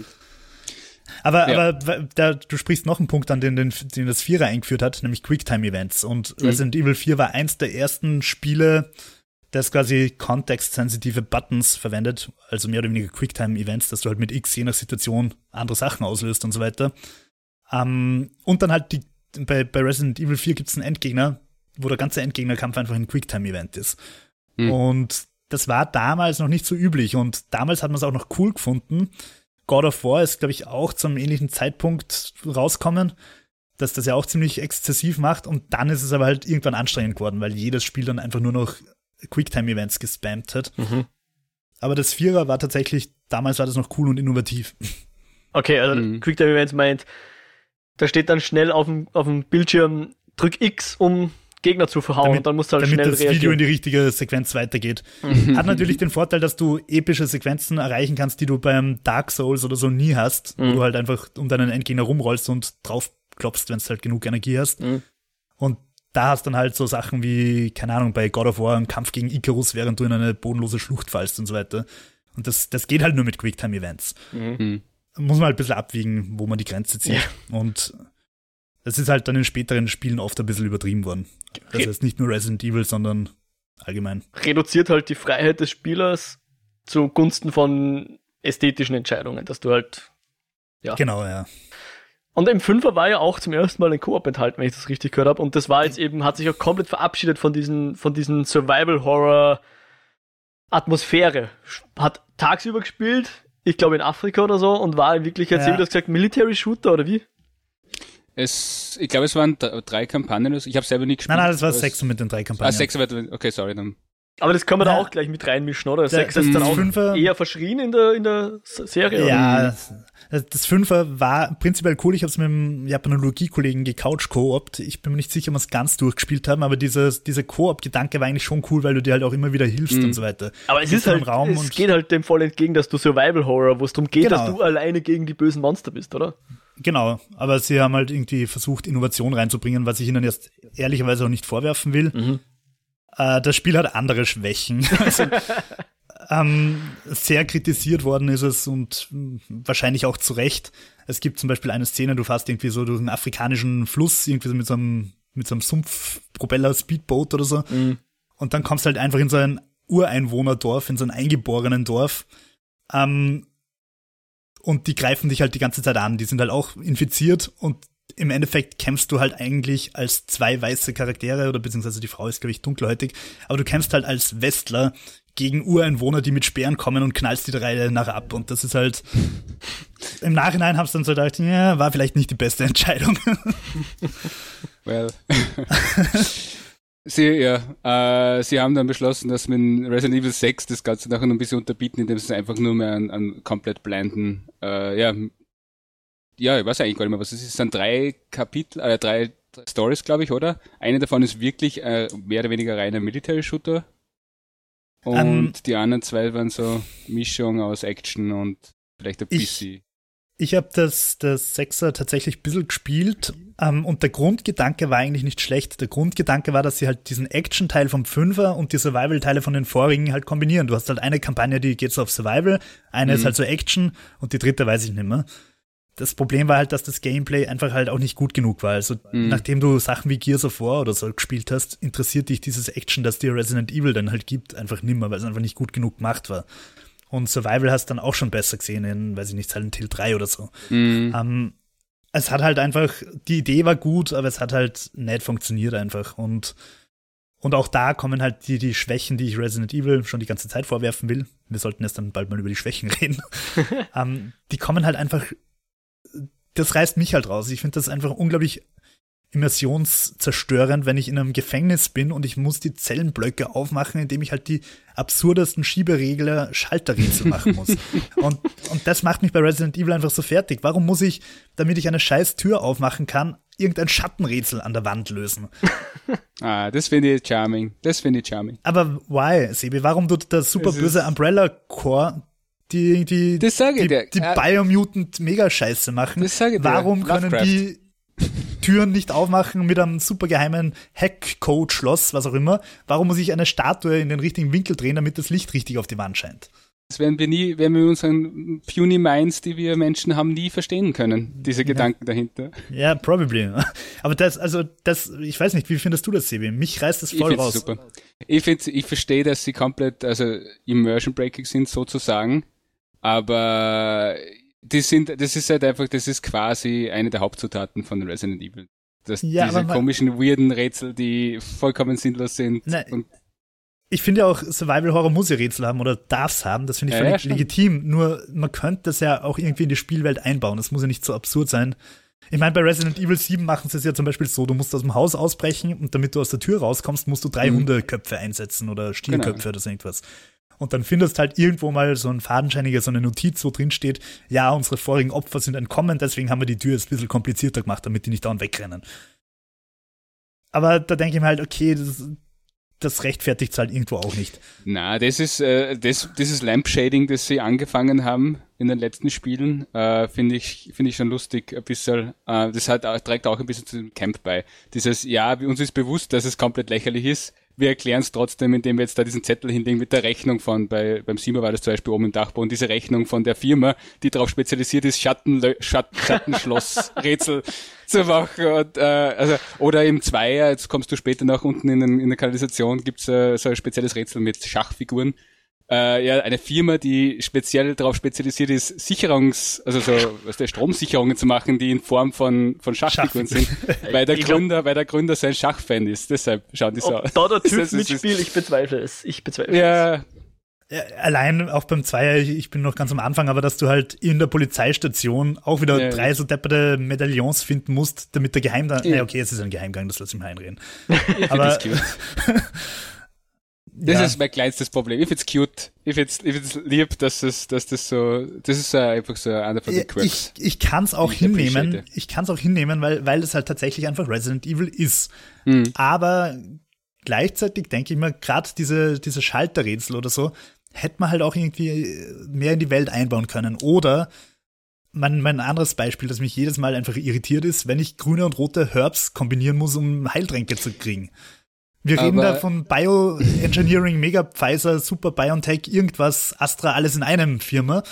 B: Aber, ja. aber da, du sprichst noch einen Punkt an, den, den, den das Vierer eingeführt hat, nämlich Quicktime-Events. Und mhm. Resident Evil 4 war eins der ersten Spiele, das quasi kontextsensitive Buttons verwendet, also mehr oder weniger Quicktime-Events, dass du halt mit X je nach Situation andere Sachen auslöst und so weiter. Um, und dann halt die bei, bei Resident Evil 4 gibt es einen Endgegner, wo der ganze Endgegnerkampf einfach ein Quicktime-Event ist. Mhm. Und das war damals noch nicht so üblich und damals hat man es auch noch cool gefunden. God of War ist, glaube ich, auch zum ähnlichen Zeitpunkt rauskommen, dass das ja auch ziemlich exzessiv macht und dann ist es aber halt irgendwann anstrengend geworden, weil jedes Spiel dann einfach nur noch Quicktime-Events gespammt hat. Mhm. Aber das Vierer war tatsächlich, damals war das noch cool und innovativ.
A: Okay, also mhm. Quicktime-Events meint, da steht dann schnell auf dem, auf dem Bildschirm, drück X, um Gegner zu verhauen damit, und dann musst du halt damit schnell
B: das reagieren. Video in die richtige Sequenz weitergeht. Mhm. Hat natürlich den Vorteil, dass du epische Sequenzen erreichen kannst, die du beim Dark Souls oder so nie hast, mhm. wo du halt einfach um deinen Endgegner rumrollst und drauf klopfst, wenn du halt genug Energie hast. Mhm. Und da hast dann halt so Sachen wie, keine Ahnung, bei God of War ein Kampf gegen Icarus, während du in eine bodenlose Schlucht fallst und so weiter. Und das, das geht halt nur mit Quicktime-Events. Mhm. Muss man halt ein bisschen abwiegen, wo man die Grenze zieht. Ja. Und das ist halt dann in späteren Spielen oft ein bisschen übertrieben worden. Das heißt nicht nur Resident Evil, sondern allgemein.
A: Reduziert halt die Freiheit des Spielers zugunsten von ästhetischen Entscheidungen, dass du halt,
B: ja. Genau, ja.
A: Und im Fünfer war ja auch zum ersten Mal ein Koop enthalten, wenn ich das richtig gehört habe. Und das war jetzt eben, hat sich auch komplett verabschiedet von diesen, von diesen Survival-Horror Atmosphäre. Hat tagsüber gespielt, ich glaube in Afrika oder so, und war in Wirklichkeit, ja. Sie das gesagt, Military Shooter oder wie?
C: Es, ich glaube, es waren drei Kampagnen. Ich habe selber nicht gespielt.
B: Nein, nein, das war sechs mit den drei Kampagnen. Ah,
C: sechs, okay, sorry, dann.
A: Aber das kann man da auch gleich mit reinmischen, oder?
B: Sechs das ist dann auch Fünfer,
A: eher verschrien in der, in der Serie,
B: Ja, oder? das Fünfer war prinzipiell cool. Ich habe es mit einem Japanologie-Kollegen gecouch koopt. Ich bin mir nicht sicher, ob wir es ganz durchgespielt haben, aber dieser diese Koop-Gedanke war eigentlich schon cool, weil du dir halt auch immer wieder hilfst mhm. und so weiter.
A: Aber es ist halt, Raum es geht halt dem voll entgegen, dass du Survival-Horror, wo es darum geht, genau. dass du alleine gegen die bösen Monster bist, oder?
B: Genau, aber sie haben halt irgendwie versucht, Innovation reinzubringen, was ich ihnen jetzt ehrlicherweise auch nicht vorwerfen will. Mhm. Äh, das Spiel hat andere Schwächen. [laughs] also, ähm, sehr kritisiert worden ist es und wahrscheinlich auch zu Recht. Es gibt zum Beispiel eine Szene, du fährst irgendwie so durch einen afrikanischen Fluss, irgendwie so mit so einem, mit so einem Sumpfpropeller, Speedboat oder so. Mhm. Und dann kommst du halt einfach in so ein Ureinwohnerdorf, in so ein eingeborenen Dorf. Ähm, und die greifen dich halt die ganze Zeit an. Die sind halt auch infiziert und im Endeffekt kämpfst du halt eigentlich als zwei weiße Charaktere oder beziehungsweise die Frau ist, glaube ich, dunkelhäutig, aber du kämpfst halt als Westler gegen Ureinwohner, die mit Speeren kommen und knallst die drei nachher ab. Und das ist halt, im Nachhinein hab's dann so gedacht, ja, war vielleicht nicht die beste Entscheidung. [laughs]
C: well. Sie, ja, äh, sie haben dann beschlossen, dass mit Resident Evil 6 das Ganze nachher noch ein bisschen unterbieten, indem sie einfach nur mehr einen, einen komplett blenden, äh, ja, ja, ich weiß eigentlich gar nicht mehr, was es ist. Es sind drei Kapitel, äh, drei, drei Stories, glaube ich, oder? Eine davon ist wirklich äh, mehr oder weniger reiner Military-Shooter. Und um, die anderen zwei waren so Mischung aus Action und vielleicht ein bisschen.
B: Ich habe das, das Sechser tatsächlich ein bisschen gespielt ähm, und der Grundgedanke war eigentlich nicht schlecht. Der Grundgedanke war, dass sie halt diesen Action-Teil vom Fünfer und die Survival-Teile von den vorigen halt kombinieren. Du hast halt eine Kampagne, die geht so auf Survival, eine mhm. ist halt so Action und die dritte weiß ich nicht mehr. Das Problem war halt, dass das Gameplay einfach halt auch nicht gut genug war. Also mhm. nachdem du Sachen wie Gears of War oder so gespielt hast, interessiert dich dieses Action, das dir Resident Evil dann halt gibt, einfach nimmer, weil es einfach nicht gut genug gemacht war. Und Survival hast du dann auch schon besser gesehen in, weiß ich nicht, Silent Hill 3 oder so. Mhm. Ähm, es hat halt einfach, die Idee war gut, aber es hat halt nicht funktioniert einfach. Und, und auch da kommen halt die, die Schwächen, die ich Resident Evil schon die ganze Zeit vorwerfen will. Wir sollten jetzt dann bald mal über die Schwächen [laughs] reden. [laughs] ähm, die kommen halt einfach, das reißt mich halt raus. Ich finde das einfach unglaublich immersionszerstörend, wenn ich in einem Gefängnis bin und ich muss die Zellenblöcke aufmachen, indem ich halt die absurdesten Schieberegler Schalterrätsel machen muss. [laughs] und, und das macht mich bei Resident Evil einfach so fertig. Warum muss ich, damit ich eine scheiß Tür aufmachen kann, irgendein Schattenrätsel an der Wand lösen? [laughs]
C: ah, das finde ich charming. Das finde ich charming.
B: Aber why, Sebi? Warum tut der superböse Umbrella Core die, die,
C: das sage
B: die,
C: dir.
B: die Biomutant Mega-Scheiße machen?
C: Das sage
B: Warum dir. können die Türen nicht aufmachen mit einem supergeheimen Hack-Code-Schloss, was auch immer. Warum muss ich eine Statue in den richtigen Winkel drehen, damit das Licht richtig auf die Wand scheint?
C: Das werden wir nie, werden wir unseren puny Minds, die wir Menschen haben, nie verstehen können, diese ja. Gedanken dahinter.
B: Ja, probably. [laughs] Aber das, also, das, ich weiß nicht, wie findest du das, Sebi? Mich reißt das voll
C: ich
B: raus.
C: Super. Ich finde, ich verstehe, dass sie komplett, also Immersion Breaking sind sozusagen, aber die sind, das ist halt einfach, das ist quasi eine der Hauptzutaten von Resident Evil. Das, ja, diese komischen, weirden Rätsel, die vollkommen sinnlos sind.
B: Nein, ich finde ja auch, Survival Horror muss ja Rätsel haben oder darf's haben. Das finde ich völlig ja, legitim. Nur man könnte das ja auch irgendwie in die Spielwelt einbauen. Das muss ja nicht so absurd sein. Ich meine, bei Resident Evil 7 machen sie es ja zum Beispiel so, du musst aus dem Haus ausbrechen und damit du aus der Tür rauskommst, musst du drei mhm. Hundeköpfe einsetzen oder Stierköpfe genau. oder so irgendwas. Und dann findest halt irgendwo mal so ein fadenscheiniger, so eine Notiz, wo drin steht, ja, unsere vorigen Opfer sind entkommen, deswegen haben wir die Tür jetzt ein bisschen komplizierter gemacht, damit die nicht dauernd wegrennen. Aber da denke ich mir halt, okay, das, das rechtfertigt es halt irgendwo auch nicht.
C: Na, das ist äh, das, dieses Lampshading, das sie angefangen haben in den letzten Spielen, äh, finde ich finde ich schon lustig ein bisschen. Äh, das hat, trägt auch ein bisschen zu dem Camp bei. Dieses, ja, uns ist bewusst, dass es komplett lächerlich ist wir erklären es trotzdem, indem wir jetzt da diesen Zettel hinlegen mit der Rechnung von, bei, beim Sima war das zum Beispiel oben im Dachboden, diese Rechnung von der Firma, die darauf spezialisiert ist, Schatten, Schatt, Schattenschloss-Rätsel [laughs] zu machen. Und, äh, also, oder im Zweier, jetzt kommst du später nach unten in, in der Kanalisation, gibt's äh, so ein spezielles Rätsel mit Schachfiguren äh, ja, eine Firma, die speziell darauf spezialisiert ist, Sicherungs, also so, was der Stromsicherungen zu machen, die in Form von, von Schachfiguren sind. [laughs] weil der Gründer, weil der Gründer sein Schachfan ist. Deshalb schauen die so
A: aus. Da der Typ mitspielt, ich bezweifle es. Ich bezweifle
C: ja, es.
B: Ja, allein auch beim Zweier, ich bin noch ganz am Anfang, aber dass du halt in der Polizeistation auch wieder ja, drei so depperte Medaillons finden musst, damit der Geheimgang, ja. nee, okay, es ist ein Geheimgang, das lass ich mal einreden. [laughs] aber, [laughs]
C: Das ja. ist mein kleinstes Problem. Ich find's cute. Ich find's, ich find's lieb, dass das, dass das so, das ist einfach so einer von den
B: Quirks. Ich, ich kann's auch ich hinnehmen. Ich kann's auch hinnehmen, weil, weil es halt tatsächlich einfach Resident Evil ist. Mhm. Aber gleichzeitig denke ich mir, gerade diese, diese Schalterrätsel oder so, hätte man halt auch irgendwie mehr in die Welt einbauen können. Oder mein, mein anderes Beispiel, das mich jedes Mal einfach irritiert ist, wenn ich grüne und rote Herbs kombinieren muss, um Heiltränke zu kriegen Wir reden
C: Aber-
B: da von Bioengineering, Mega Pfizer, Super BioNTech, irgendwas, Astra, alles in einem Firma.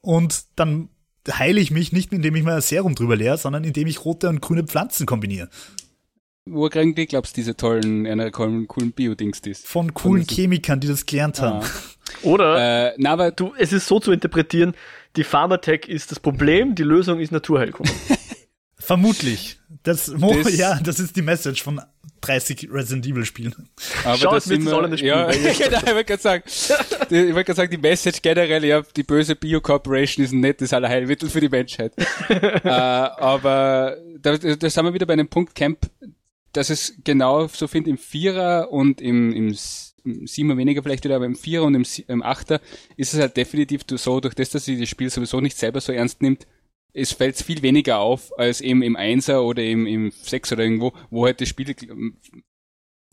B: Und dann heile ich mich nicht, indem ich mir ein Serum drüber leere, sondern indem ich rote und grüne Pflanzen kombiniere.
C: Wo kriegen die, glaubst du, diese tollen, einer coolen, coolen Bio-Dings dies?
B: Von coolen
C: diesen-
B: Chemikern, die das gelernt haben.
C: Ah. [laughs]
A: Oder
C: Äh, na, aber
A: du, es ist so zu interpretieren, die Pharmatech ist das Problem, die Lösung ist Naturheilkunde. [laughs]
B: Vermutlich. Das, Mo,
C: Das-
B: ja, das ist die Message von 30 Resident Evil Spielen.
C: Aber
A: Schau,
C: das wir-
A: alle nicht
C: Ja,
A: spielen, [laughs]
C: genau, ich wollte gerade sagen, die- ich wollte gerade sagen, die Message generell, ja, die böse Bio-Corporation ist ein nettes Allerheilmittel für die Menschheit. [laughs] äh, aber da, da sind wir wieder bei einem Punkt Camp, dass es genau so finde im Vierer und im, im, Siebener weniger vielleicht wieder, aber im Vierer und im, im Achter ist es halt definitiv so, durch das, dass sie das Spiel sowieso nicht selber so ernst nimmt, es fällt viel weniger auf als eben im Einser oder im, im Sechs oder irgendwo, wo halt das Spiel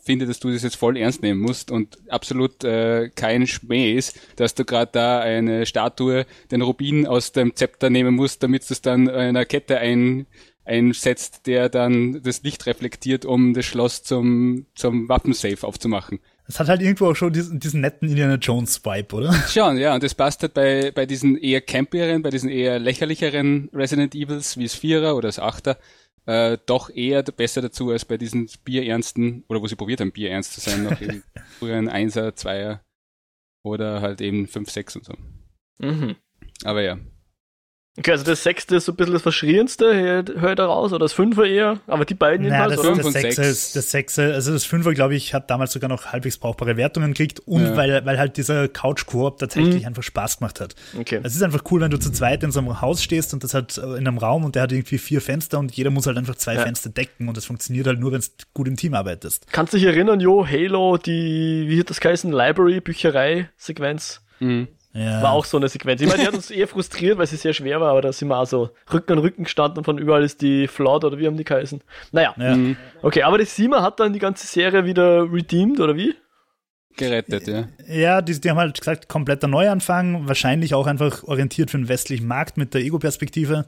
C: finde, dass du das jetzt voll ernst nehmen musst und absolut äh, kein Schmäh ist, dass du gerade da eine Statue, den Rubin aus dem Zepter nehmen musst, damit es dann einer Kette ein, einsetzt, der dann das Licht reflektiert, um das Schloss zum, zum Waffensafe aufzumachen.
B: Es hat halt irgendwo auch schon diesen, diesen netten Indiana Jones Vibe, oder? [laughs]
C: Schon, ja, und das passt halt bei, bei diesen eher campigeren, bei diesen eher lächerlicheren Resident Evils, wie das Vierer oder das Achter, äh, doch eher besser dazu als bei diesen bierernsten, oder wo sie probiert haben, bierernst zu sein, noch in [laughs] früheren Einser, Zweier oder halt eben 5, 6 und so.
A: mhm.
C: Aber ja.
A: Okay, also das sechste ist so ein bisschen das Verschrienste, höre ich da raus, oder das fünfer eher, aber die beiden
B: Naja,
A: jedenfalls,
B: das,
A: oder?
B: Das,
C: und
B: Sechse,
C: sechs.
B: ist, das Sechse, also das Fünfer, glaube ich, hat damals sogar noch halbwegs brauchbare Wertungen gekriegt und
C: Ja.
B: weil, weil halt dieser Couch-Koop tatsächlich
A: Mhm.
B: einfach Spaß gemacht hat.
A: Okay.
B: Es ist einfach cool, wenn du zu zweit in so einem Haus stehst und das hat äh, in einem Raum und der hat irgendwie vier Fenster und jeder muss halt einfach zwei
A: Ja.
B: Fenster decken und das funktioniert halt nur, wenn du gut im Team arbeitest.
A: Kannst du dich erinnern, Jo, Halo, die, wie hat das geheißen, Library, Bücherei, Sequenz?
C: Mhm.
B: Ja.
A: War auch so eine Sequenz. Ich meine, die hat uns eher frustriert, weil sie sehr schwer war, aber da sind wir auch so Rücken an Rücken gestanden und von überall ist die Flood oder wie haben die geheißen? Naja,
B: Ja.
C: Mhm.
A: okay, aber die Sima hat dann die ganze Serie wieder redeemed, oder wie?
C: Gerettet, ja.
B: Ja, die, die haben halt gesagt, kompletter Neuanfang, wahrscheinlich auch einfach orientiert für den westlichen Markt mit der Ego-Perspektive.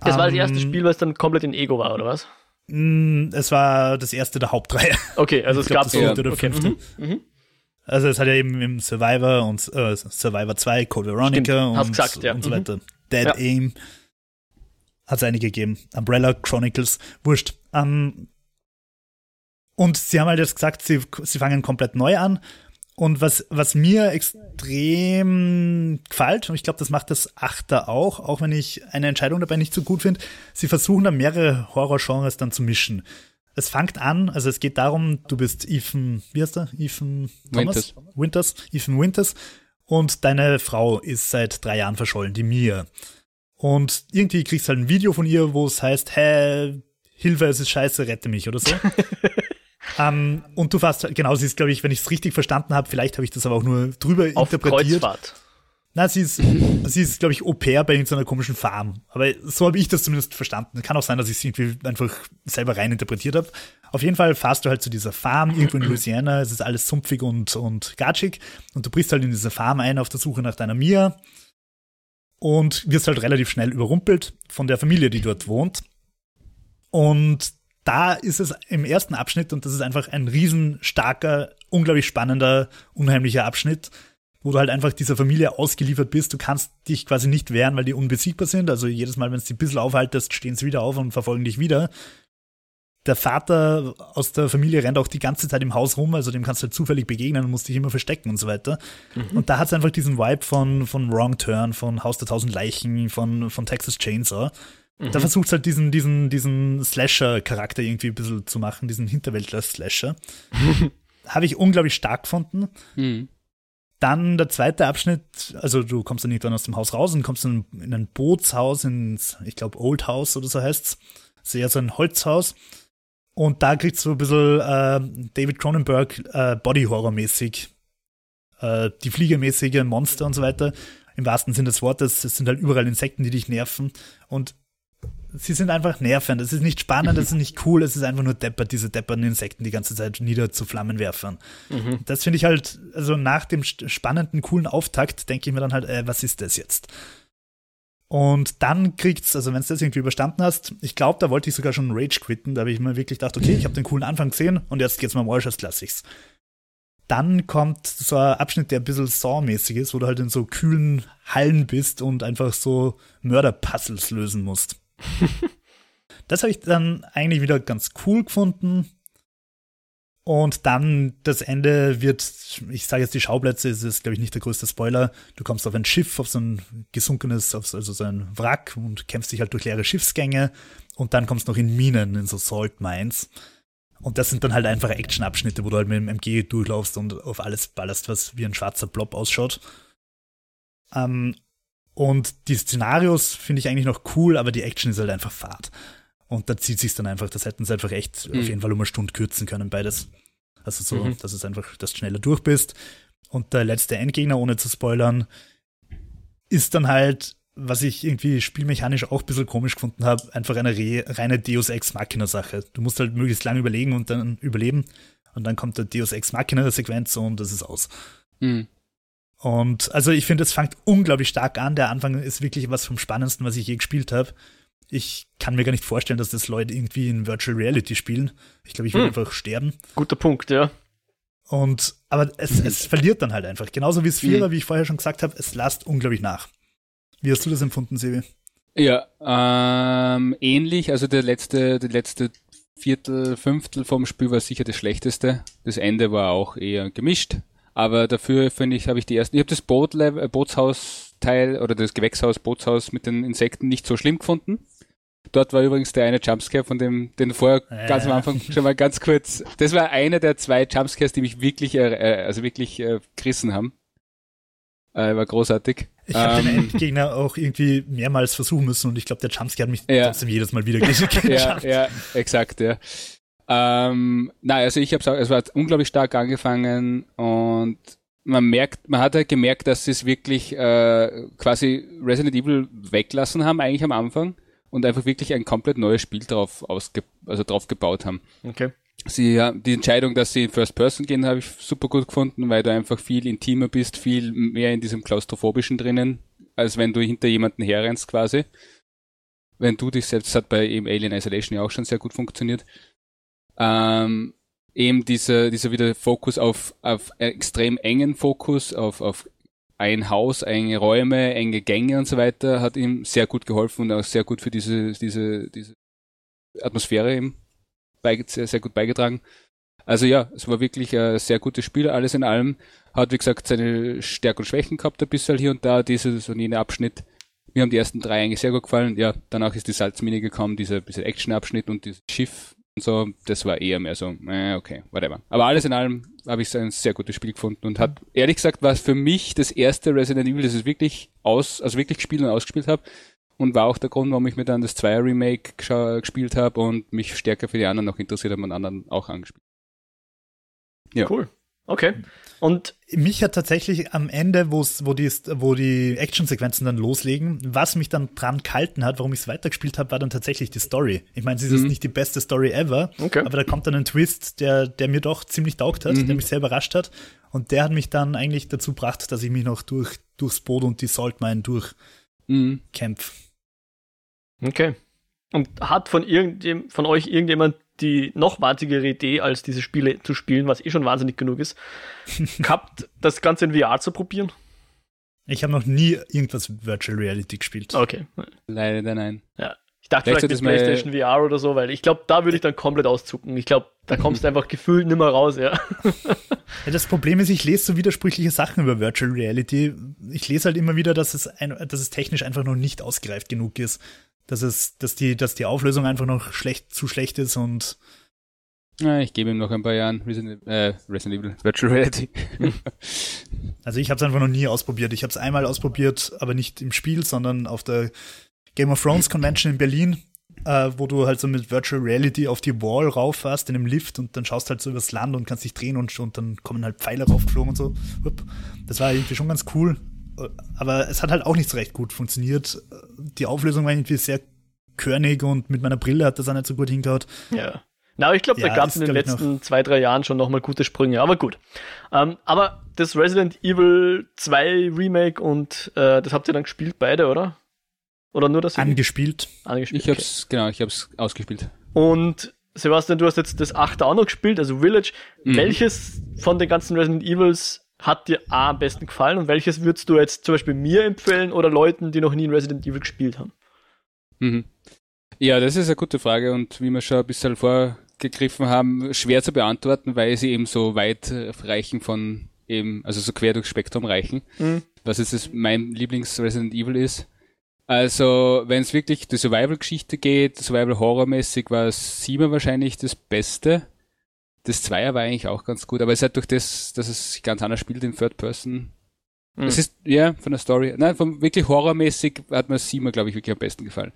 A: Das war das erste
B: Ähm,
A: Spiel, was dann komplett in Ego war, oder was?
B: mh, Es war das erste der Hauptreihe.
A: Okay, also
B: Ich
A: es
B: glaub,
A: gab
B: das
A: so.
B: vierte oder
A: okay.
B: fünfte.
A: Mhm. Mhm.
B: Also es hat ja eben im Survivor und äh, Survivor 2, Code Veronica
A: Stimmt,
B: und,
A: gesagt, ja.
B: und so
A: Mhm.
B: weiter. Dead
A: Ja.
B: Aim hat es einige gegeben. Umbrella Chronicles, wurscht. Ähm, und sie haben halt jetzt gesagt, sie, sie fangen komplett neu an. Und was, was mir extrem gefällt, und ich glaube, das macht das Achter auch, auch wenn ich eine Entscheidung dabei nicht so gut finde, sie versuchen da mehrere Horrorgenres dann zu mischen. Es fängt an, also es geht darum, du bist Ethan, wie heißt er? Ethan Thomas?
C: Winters.
B: Winters, Ethan Winters. Und deine Frau ist seit drei Jahren verschollen, die Mia. Und irgendwie kriegst du halt ein Video von ihr, wo es heißt, hä, Hilfe, es ist scheiße, rette mich oder so. [laughs] ähm, und du fährst, genau, sie ist, glaube ich, wenn ich es richtig verstanden habe, vielleicht habe ich das aber auch nur drüber
A: Auf
B: interpretiert.
A: Kreuzfahrt.
B: Na, sie ist, [laughs] sie ist, glaube ich, Au pair bei irgendeiner komischen Farm. Aber so habe ich das zumindest verstanden. Kann auch sein, dass ich es irgendwie einfach selber rein interpretiert habe. Auf jeden Fall fahrst du halt zu dieser Farm irgendwo in Louisiana. Es ist alles sumpfig und, und gatschig. Und du brichst halt in diese Farm ein auf der Suche nach deiner Mia. Und wirst halt relativ schnell überrumpelt von der Familie, die dort wohnt. Und da ist es im ersten Abschnitt, und das ist einfach ein riesenstarker, unglaublich spannender, unheimlicher Abschnitt, wo du halt einfach dieser Familie ausgeliefert bist. Du kannst dich quasi nicht wehren, weil die unbesiegbar sind. Also jedes Mal, wenn du sie ein bisschen aufhaltest, stehen sie wieder auf und verfolgen dich wieder. Der Vater aus der Familie rennt auch die ganze Zeit im Haus rum, also dem kannst du halt zufällig begegnen und musst dich immer verstecken und so weiter. Und da hat es einfach diesen Vibe von, von Wrong Turn, von Haus der Tausend Leichen, von, von Texas Chainsaw. Da versucht halt diesen, diesen, diesen Slasher-Charakter irgendwie ein bisschen zu machen, diesen Hinterwäldler-Slasher. [laughs] Habe ich unglaublich stark gefunden.
C: Mhm.
B: Dann der zweite Abschnitt, also du kommst dann irgendwann aus dem Haus raus und kommst in, in ein Bootshaus, ins, ich glaube, Old House oder so heißt's. Sehr so ein Holzhaus. Und da kriegst du ein bisschen äh, David Cronenberg äh, Body-Horror-mäßig. Äh, die fliegermäßige Monster und so weiter. Im wahrsten Sinne des Wortes. Es sind halt überall Insekten, die dich nerven. Und sie sind einfach nervend. Es ist nicht spannend, es ist nicht cool, es ist einfach nur deppert, diese depperten Insekten die ganze Zeit nieder zu Flammenwerfern.
A: Mhm.
B: Das finde ich halt, also nach dem spannenden, coolen Auftakt denke ich mir dann halt, äh, was ist das jetzt? Und dann kriegt's, also wenn du das irgendwie überstanden hast, ich glaube, da wollte ich sogar schon Rage quitten. Da habe ich mir wirklich gedacht, okay, ich habe den coolen Anfang gesehen und jetzt geht's mal um Warriors Classics. Dann kommt so ein Abschnitt, der ein bisschen Saw-mäßig ist, wo du halt in so kühlen Hallen bist und einfach so Mörder-Puzzles lösen musst. [laughs] das habe ich dann eigentlich wieder ganz cool gefunden. Und dann das Ende wird, ich sage jetzt die Schauplätze, es ist glaube ich nicht der größte Spoiler. Du kommst auf ein Schiff, auf so ein gesunkenes, auf also so ein Wrack und kämpfst dich halt durch leere Schiffsgänge und dann kommst du noch in Minen, in so Salt Mines. Und das sind dann halt einfach Action-Abschnitte, wo du halt mit dem MG durchlaufst und auf alles ballerst, was wie ein schwarzer Blob ausschaut. Ähm, und die Szenarios finde ich eigentlich noch cool, aber die Action ist halt einfach fad. Und da zieht sich dann einfach, das hätten sie einfach echt mhm. auf jeden Fall um eine Stunde kürzen können, beides. Also so, mhm. dass es einfach, dass du schneller durch bist. Und der letzte Endgegner, ohne zu spoilern, ist dann halt, was ich irgendwie spielmechanisch auch ein bisschen komisch gefunden habe, einfach eine reine Deus Ex Machina Sache. Du musst halt möglichst lange überlegen und dann überleben. Und dann kommt der Deus Ex Machina Sequenz und das ist aus. Mhm. Und also ich finde, es fängt unglaublich stark an. Der Anfang ist wirklich was vom Spannendsten, was ich je gespielt habe ich kann mir gar nicht vorstellen, dass das Leute irgendwie in Virtual Reality spielen. Ich glaube, ich würde hm. einfach sterben.
A: Guter Punkt, ja.
B: Und, aber es, es [laughs] verliert dann halt einfach. Genauso wie es Vierer, hm. wie ich vorher schon gesagt habe, es lasst unglaublich nach. Wie hast du das empfunden, Sebi?
C: Ja, ähm, ähnlich. Also der letzte, der letzte Viertel, Fünftel vom Spiel war sicher das schlechteste. Das Ende war auch eher gemischt. Aber dafür finde ich, habe ich die ersten, ich habe das Boot Bootshaus-Teil oder das Gewächshaus, Bootshaus mit den Insekten nicht so schlimm gefunden. Dort war übrigens der eine Jumpscare, von dem, den vorher ja. ganz am Anfang schon mal ganz kurz. Das war einer der zwei Jumpscares, die mich wirklich, äh, äh, also wirklich äh, gerissen haben. Äh, war großartig.
B: Ich habe ähm, den Endgegner auch irgendwie mehrmals versuchen müssen und ich glaube, der Jumpscare hat mich ja. trotzdem jedes Mal wieder [laughs] geschafft.
C: ja, ja, exakt, ja. Ähm, nein, also ich habe es war unglaublich stark angefangen und man merkt, man hat halt gemerkt, dass sie es wirklich äh, quasi Resident Evil weglassen haben eigentlich am Anfang und einfach wirklich ein komplett neues Spiel drauf ausge also drauf gebaut haben.
A: Okay.
C: Sie, ja, die Entscheidung, dass sie in First Person gehen, habe ich super gut gefunden, weil du einfach viel intimer bist, viel mehr in diesem klaustrophobischen drinnen, als wenn du hinter jemanden herrennst quasi. Wenn du dich selbst, das hat bei eben Alien Isolation ja auch schon sehr gut funktioniert. Ähm, eben dieser, dieser wieder Fokus auf, auf extrem engen Fokus, auf, auf ein Haus, enge Räume, enge Gänge und so weiter, hat ihm sehr gut geholfen und auch sehr gut für diese, diese, diese Atmosphäre eben sehr, sehr gut beigetragen. Also ja, es war wirklich ein sehr gutes Spiel, alles in allem. Hat, wie gesagt, seine Stärken und Schwächen gehabt, ein bisschen hier und da, dieses und jener Abschnitt. Mir haben die ersten drei eigentlich sehr gut gefallen. Ja, danach ist die Salzmine gekommen, dieser, dieser Action-Abschnitt und dieses Schiff und so, das war eher mehr so, äh, okay, whatever. Aber alles in allem habe ich ein sehr gutes Spiel gefunden und hat, ehrlich gesagt, war es für mich das erste Resident Evil, das ich wirklich aus, also wirklich gespielt und ausgespielt habe. Und war auch der Grund, warum ich mir dann das Zweier Remake gespielt habe und mich stärker für die anderen noch interessiert habe und anderen auch angespielt.
A: Ja. Cool. Okay. Und
B: mich hat tatsächlich am Ende, wo's, wo die, wo die Actionsequenzen dann loslegen, was mich dann dran kalten hat, warum ich es weitergespielt habe, war dann tatsächlich die Story. Ich meine, sie ist mhm. nicht die beste Story ever, okay. aber da kommt dann ein Twist, der, der mir doch ziemlich taugt hat, mhm. der mich sehr überrascht hat. Und der hat mich dann eigentlich dazu gebracht, dass ich mich noch durch, durchs Boot und die Saltmine durchkämpfe.
A: Mhm. Okay. Und hat von irgendjem, von euch irgendjemand die noch wahnsinnigere Idee, als diese Spiele zu spielen, was eh schon wahnsinnig genug ist, [laughs] gehabt, das Ganze in VR zu probieren?
B: Ich habe noch nie irgendwas Virtual Reality gespielt.
A: Okay.
C: Leider nein.
A: Ja. Ich dachte vielleicht, vielleicht mit PlayStation VR oder so, weil ich glaube, da würde ich dann komplett auszucken. Ich glaube, da [laughs] kommst du einfach gefühlt nimmer raus, ja. [laughs]
B: ja. Das Problem ist, ich lese so widersprüchliche Sachen über Virtual Reality. Ich lese halt immer wieder, dass es, ein, dass es technisch einfach noch nicht ausgereift genug ist dass es, dass die, dass die Auflösung einfach noch schlecht, zu schlecht ist und
C: ja, ich gebe ihm noch ein paar Jahren Resident, äh, Resident Evil Virtual Reality. [laughs]
B: also ich habe es einfach noch nie ausprobiert. Ich habe es einmal ausprobiert, aber nicht im Spiel, sondern auf der Game of Thrones Convention in Berlin, äh, wo du halt so mit Virtual Reality auf die Wall rauffährst in einem Lift und dann schaust halt so übers Land und kannst dich drehen und, und dann kommen halt Pfeile raufgeflogen und so. Das war irgendwie schon ganz cool aber es hat halt auch nicht so recht gut funktioniert. Die Auflösung war irgendwie sehr körnig und mit meiner Brille hat das auch nicht so gut hingehaut.
A: Ja. Na, ich glaube, ja, da gab es in den letzten zwei, drei Jahren schon nochmal gute Sprünge, aber gut. Ähm, aber das Resident Evil 2 Remake und äh, das habt ihr dann gespielt, beide, oder? Oder nur das?
B: Angespielt.
C: Angespielt. Ich hab's, okay. genau, ich hab's ausgespielt.
A: Und Sebastian, du hast jetzt das achte auch noch gespielt, also Village. Mhm. Welches von den ganzen Resident Evils hat dir A am besten gefallen und welches würdest du jetzt zum Beispiel mir empfehlen oder Leuten, die noch nie in Resident Evil gespielt haben?
C: Mhm. Ja, das ist eine gute Frage und wie wir schon ein bisschen vorgegriffen haben, schwer zu beantworten, weil sie eben so weit reichen von eben, also so quer durchs Spektrum reichen. Mhm. Was jetzt mein Lieblings-Resident Evil ist. Also, wenn es wirklich die Survival-Geschichte geht, Survival-Horror-mäßig, war Sieber wahrscheinlich das Beste. Das Zweier war eigentlich auch ganz gut, aber es ist halt durch das, dass es ganz anders spielt in Third Person. Mhm. Es ist, ja, von der Story, nein, vom wirklich horrormäßig hat mir Sieber, glaube ich, wirklich am besten gefallen.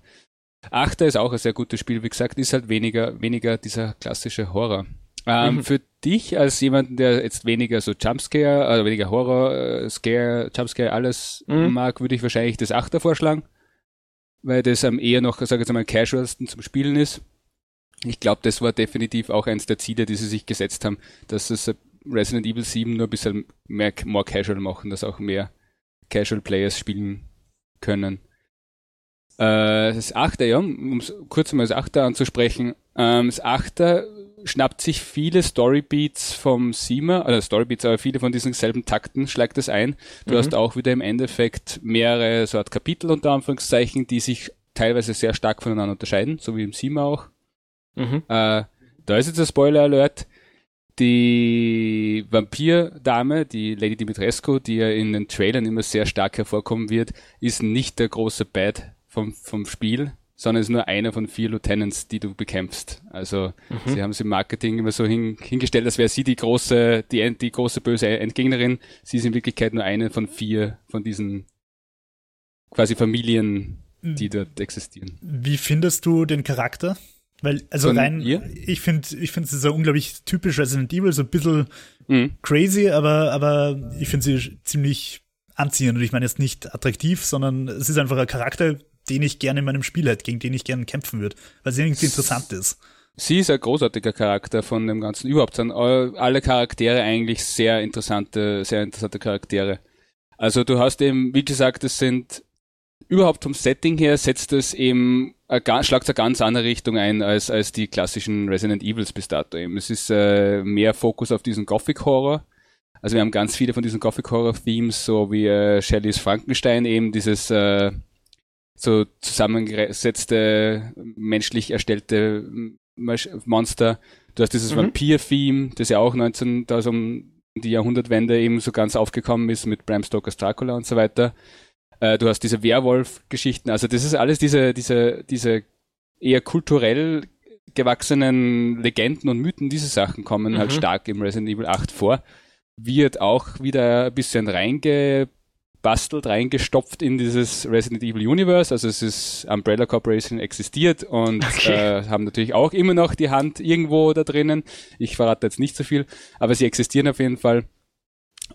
C: Achter ist auch ein sehr gutes Spiel, wie gesagt, ist halt weniger, weniger dieser klassische Horror. Ähm, mhm. Für dich als jemand, der jetzt weniger so Jumpscare, also weniger Horror, äh, Scare, Jumpscare, alles mhm. mag, würde ich wahrscheinlich das Achter vorschlagen weil das am eher noch, sage ich jetzt mal, casualsten zum Spielen ist. Ich glaube, das war definitiv auch eins der Ziele, die sie sich gesetzt haben, dass es Resident Evil 7 nur ein bisschen mehr more casual machen, dass auch mehr Casual Players spielen können. Äh, das Achter, ja, um kurz mal das Achter anzusprechen. Ähm, das Achter schnappt sich viele Storybeats vom Siemer, also Storybeats, aber viele von diesen selben Takten schlägt es ein. Du mhm. hast auch wieder im Endeffekt mehrere so Art Kapitel unter Anführungszeichen, die sich teilweise sehr stark voneinander unterscheiden, so wie im Siemer auch. Mhm. Äh, da ist jetzt ein Spoiler Alert. Die Vampir-Dame, die Lady Dimitrescu, die ja in den Trailern immer sehr stark hervorkommen wird, ist nicht der große Bad vom, vom Spiel, sondern ist nur einer von vier Lieutenants, die du bekämpfst. Also mhm. sie haben es im Marketing immer so hin, hingestellt, als wäre sie die große, die, die große böse Endgegnerin. Sie ist in Wirklichkeit nur eine von vier von diesen quasi Familien, die dort existieren.
B: Wie findest du den Charakter? Weil, also Von rein, ihr? ich finde, ich finde sie so unglaublich typisch Resident Evil, so ein bisschen mhm. crazy, aber, aber ich finde sie ziemlich anziehend. Und ich meine jetzt nicht attraktiv, sondern es ist einfach ein Charakter, den ich gerne in meinem Spiel hätte, gegen den ich gerne kämpfen würde, weil sie irgendwie interessant ist.
C: Sie ist ein großartiger Charakter von dem Ganzen. Überhaupt sind alle Charaktere eigentlich sehr interessante, sehr interessante Charaktere. Also du hast eben, wie gesagt, es sind überhaupt vom Setting her setzt es eben, schlagt eine ganz andere Richtung ein als, als die klassischen Resident Evils bis dato eben. Es ist äh, mehr Fokus auf diesen Gothic Horror. Also wir haben ganz viele von diesen Gothic Horror Themes, so wie äh, Shelley's Frankenstein eben dieses äh, so zusammengesetzte, menschlich erstellte Monster. Du hast dieses mhm. Vampir-Theme, das ja auch 19, da so um die Jahrhundertwende eben so ganz aufgekommen ist mit Bram Stokers Dracula und so weiter. Äh, du hast diese Werwolf-Geschichten. Also das ist alles diese, diese, diese eher kulturell gewachsenen Legenden und Mythen, diese Sachen kommen halt mhm. halt stark im Resident Evil 8 vor. Wird auch wieder ein bisschen reinge bastelt, reingestopft in dieses Resident Evil Universe. Also es ist Umbrella Corporation existiert und okay. äh, haben natürlich auch immer noch die Hand irgendwo da drinnen. Ich verrate jetzt nicht so viel, aber sie existieren auf jeden Fall.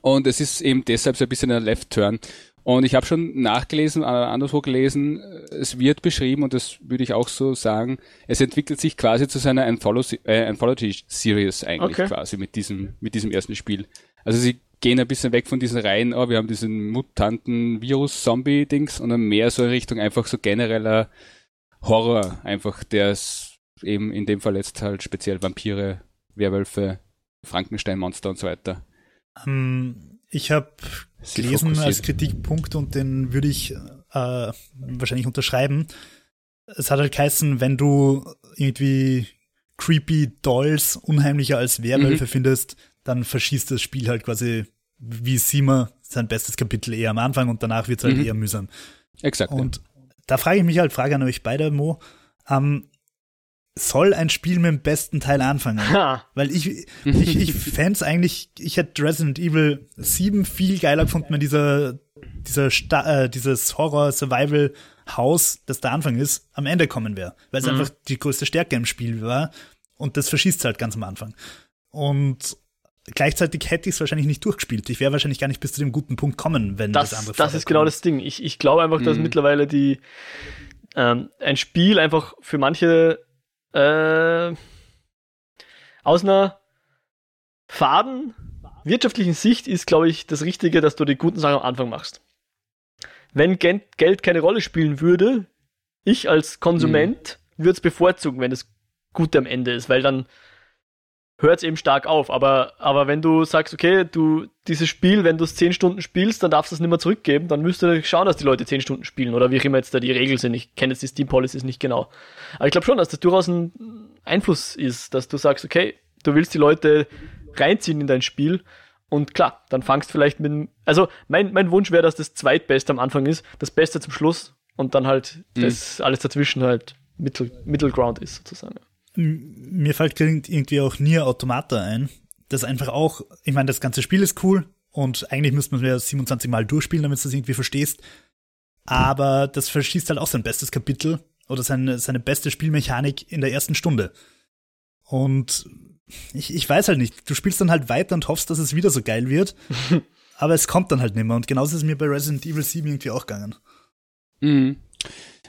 C: Und es ist eben deshalb so ein bisschen ein Left Turn. Und ich habe schon nachgelesen, äh, anderswo gelesen, äh, es wird beschrieben, und das würde ich auch so sagen, es entwickelt sich quasi zu seiner Anthology-Series äh, eigentlich okay. quasi mit diesem, mit diesem ersten Spiel. Also sie gehen ein bisschen weg von diesen Reihen, oh, wir haben diesen mutanten Virus-Zombie-Dings und dann mehr so in Richtung einfach so genereller Horror, einfach der es eben in dem Fall jetzt halt speziell Vampire, Werwölfe, Frankenstein-Monster und so weiter.
B: Um, ähm, ich habe gelesen als Kritikpunkt und den würde ich äh, wahrscheinlich unterschreiben. Es hat halt geheißen, wenn du irgendwie creepy Dolls unheimlicher als Werwölfe mhm. findest, dann verschießt das Spiel halt quasi wie Sima sein bestes Kapitel eher am Anfang und danach wird es halt mhm. eher mühsam.
C: Exakt.
B: Und da frage ich mich halt, Frage an euch beide, Mo, ähm, soll ein Spiel mit dem besten Teil anfangen? Ha. Weil ich, ich, ich fände eigentlich, ich hätte Resident Evil 7 viel geiler gefunden, wenn dieser, dieser Sta äh, dieses Horror-Survival-Haus, das der Anfang ist, am Ende kommen wäre. Weil es mhm. einfach die größte Stärke im Spiel war. Und das verschießt halt ganz am Anfang. Und gleichzeitig hätte ich es wahrscheinlich nicht durchgespielt. Ich wäre wahrscheinlich gar nicht bis zu dem guten Punkt kommen, wenn das,
A: das andere Das ist genau das Ding. Ich, ich glaube einfach, dass mhm. mittlerweile die ähm, ein Spiel einfach für manche äh, aus einer faden wirtschaftlichen Sicht ist, glaube ich, das Richtige, dass du die guten Sachen am Anfang machst. wenn Geld keine Rolle spielen würde, ich als Konsument mhm. würde es bevorzugen, wenn es gut am Ende ist, weil dann hört es eben stark auf. Aber, aber wenn du sagst, okay, du dieses Spiel, wenn du es 10 Stunden spielst, dann darfst du es nicht mehr zurückgeben, dann müsst ihr schauen, dass die Leute 10 Stunden spielen oder wie immer jetzt da die Regeln sind. Ich kenne jetzt die Steam Policies nicht genau. Aber ich glaube schon, dass das durchaus ein Einfluss ist, dass du sagst, okay, du willst die Leute reinziehen in dein Spiel. Und klar, dann fangst vielleicht mit, also mein, mein Wunsch wäre, dass das Zweitbeste am Anfang ist, das Beste zum Schluss und dann halt mhm. das alles dazwischen halt Middle, Middle Ground ist sozusagen
B: mir fällt irgendwie auch Nier Automata ein. Das einfach auch, ich meine, das ganze Spiel ist cool und eigentlich müsste man es ja 27 Mal durchspielen, damit du das irgendwie verstehst. Aber das verschießt halt auch sein bestes Kapitel oder seine, seine beste Spielmechanik in der ersten Stunde. Und ich, ich weiß halt nicht, du spielst dann halt weiter und hoffst, dass es wieder so geil wird. [laughs] aber es kommt dann halt nicht mehr. Und genauso ist es mir bei Resident Evil 7 irgendwie auch gegangen.
C: Mhm.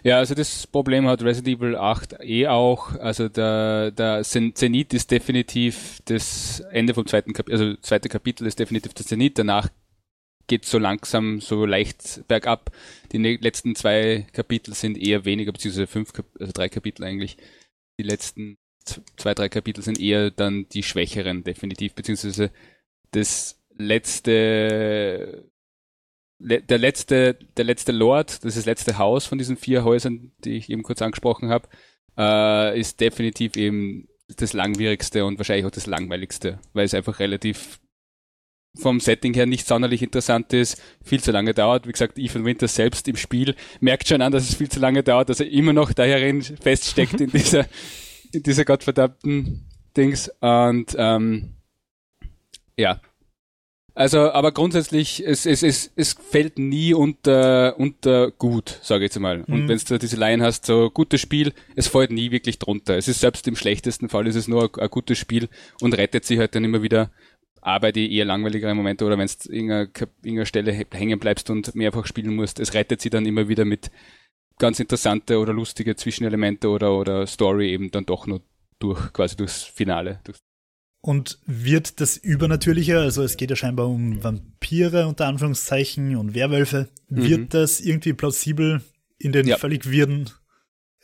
C: Ja, also das Problem hat Resident Evil 8 eh auch. Also der, der Zenit ist definitiv das Ende vom zweiten Kapitel, also zweite Kapitel ist definitiv das Zenit. Danach geht so langsam, so leicht bergab. Die ne-, letzten zwei Kapitel sind eher weniger, beziehungsweise fünf, also drei Kapitel eigentlich. Die letzten zwei, drei Kapitel sind eher dann die schwächeren, definitiv, beziehungsweise das letzte der letzte, der letzte Lord, das ist das letzte Haus von diesen vier Häusern, die ich eben kurz angesprochen habe, äh, ist definitiv eben das langwierigste und wahrscheinlich auch das langweiligste, weil es einfach relativ vom Setting her nicht sonderlich interessant ist, viel zu lange dauert. Wie gesagt, Ethan Winter selbst im Spiel merkt schon an, dass es viel zu lange dauert, dass er immer noch daherin feststeckt [laughs] in dieser, in dieser gottverdammten Dings. Und ähm, ja, also, aber grundsätzlich, es, es, es, es fällt nie unter, unter gut, sage ich jetzt mal. Und mhm. wenn du diese Line hast, so gutes Spiel, es fällt nie wirklich drunter. Es ist selbst im schlechtesten Fall ist es nur ein, ein gutes Spiel und rettet sich halt dann immer wieder aber die eher langweiligeren Momente oder wenn du in irgendeiner Stelle hängen bleibst und mehrfach spielen musst, es rettet sie dann immer wieder mit ganz interessante oder lustige Zwischenelemente oder, oder Story eben dann doch nur durch, quasi durchs Finale, durchs
B: und wird das Übernatürliche, also es geht ja scheinbar um Vampire unter Anführungszeichen und Werwölfe, mhm. wird das irgendwie plausibel in den ja. völlig wirren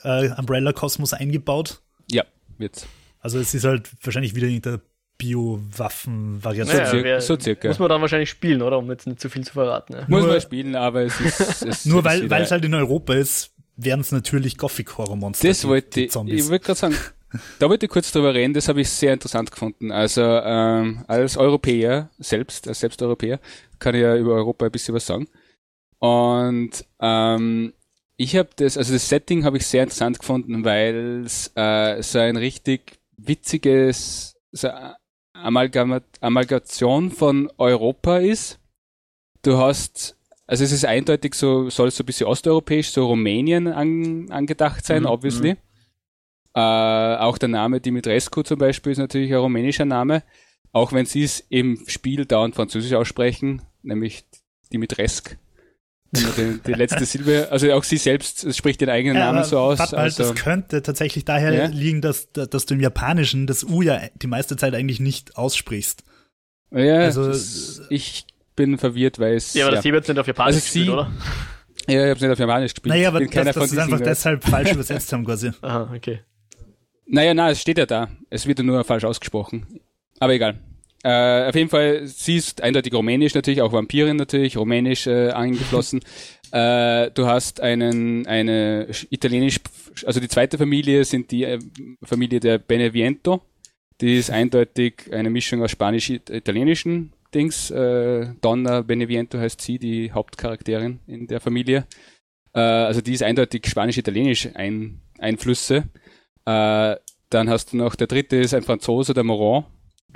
B: äh, Umbrella-Kosmos eingebaut?
C: Ja, wird's.
B: Also es ist halt wahrscheinlich wieder irgendeine Bio-Waffen-Variation.
A: Naja, so, circa. Muss man dann wahrscheinlich spielen, oder? Um jetzt nicht zu viel zu verraten. Ja.
C: Muss man spielen, aber es ist. Es [laughs]
B: nur weil es halt in Europa ist, wären es natürlich Gothic-Horror-Monster.
C: Das wollte ich. Ich wollte gerade sagen, [laughs] da wollte ich kurz drüber reden, das habe ich sehr interessant gefunden. Also ähm, als Europäer selbst, als Selbsteuropäer, kann ich ja über Europa ein bisschen was sagen. Und ähm, ich habe das, also das Setting habe ich sehr interessant gefunden, weil es äh, so ein richtig witziges so Amalgam Amalgation von Europa ist. Du hast, also es ist eindeutig so, soll so ein bisschen osteuropäisch, so Rumänien an, angedacht sein, mhm. obviously. Äh, auch der Name Dimitrescu zum Beispiel ist natürlich ein rumänischer Name, auch wenn sie es im Spiel dauernd französisch aussprechen, nämlich Dimitresk. Die, die, letzte [laughs] Silbe, also auch sie selbst spricht den eigenen ja, Namen so aus.
B: Mal, also, das könnte tatsächlich daher ja? liegen, dass, dass du im Japanischen das U ja die meiste Zeit eigentlich nicht aussprichst.
C: Ja, also, ich bin verwirrt, weil es.
A: Ja, aber das ja. wird nicht auf Japanisch also gespielt, oder?
C: Ja, ich hab's nicht auf Japanisch gespielt.
B: Naja, aber das, dass sie einfach deshalb falsch [laughs] übersetzt haben quasi.
A: Aha, okay.
C: Naja, na, es steht ja da. Es wird ja nur falsch ausgesprochen. Aber egal. Äh, auf jeden Fall, sie ist eindeutig rumänisch natürlich, auch Vampirin natürlich, rumänisch äh, eingeflossen. [laughs] äh, du hast einen, eine italienisch, also die zweite Familie sind die äh, Familie der Beneviento. Die ist eindeutig eine Mischung aus spanisch-italienischen Dings. Äh, Donna Beneviento heißt sie, die Hauptcharakterin in der Familie. Äh, also die ist eindeutig spanisch-italienisch ein, Einflüsse. Äh, dann hast du noch, der dritte ist ein Franzose, der Moran,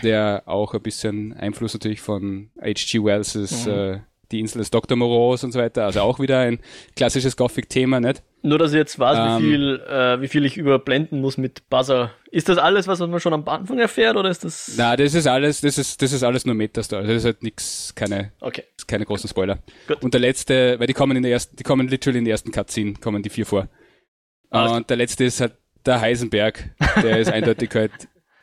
C: der auch ein bisschen Einfluss natürlich von H.G. Wells' mhm. äh, Die Insel des Dr. Moreau und so weiter. Also auch wieder ein klassisches Gothic-Thema, nicht?
A: Nur, dass ich jetzt weiß, ähm, wie, viel, äh, wie viel ich überblenden muss mit Buzzer. Ist das alles, was man schon am Anfang erfährt, oder ist das?
C: Na, das ist alles, das ist, das ist alles nur Metastar. Also das ist halt nichts, keine, okay. keine großen Spoiler. Gut. Und der letzte, weil die kommen in der ersten, die kommen literally in der ersten Cutscene, kommen die vier vor. Alles und der letzte ist halt der Heisenberg, der ist eindeutig halt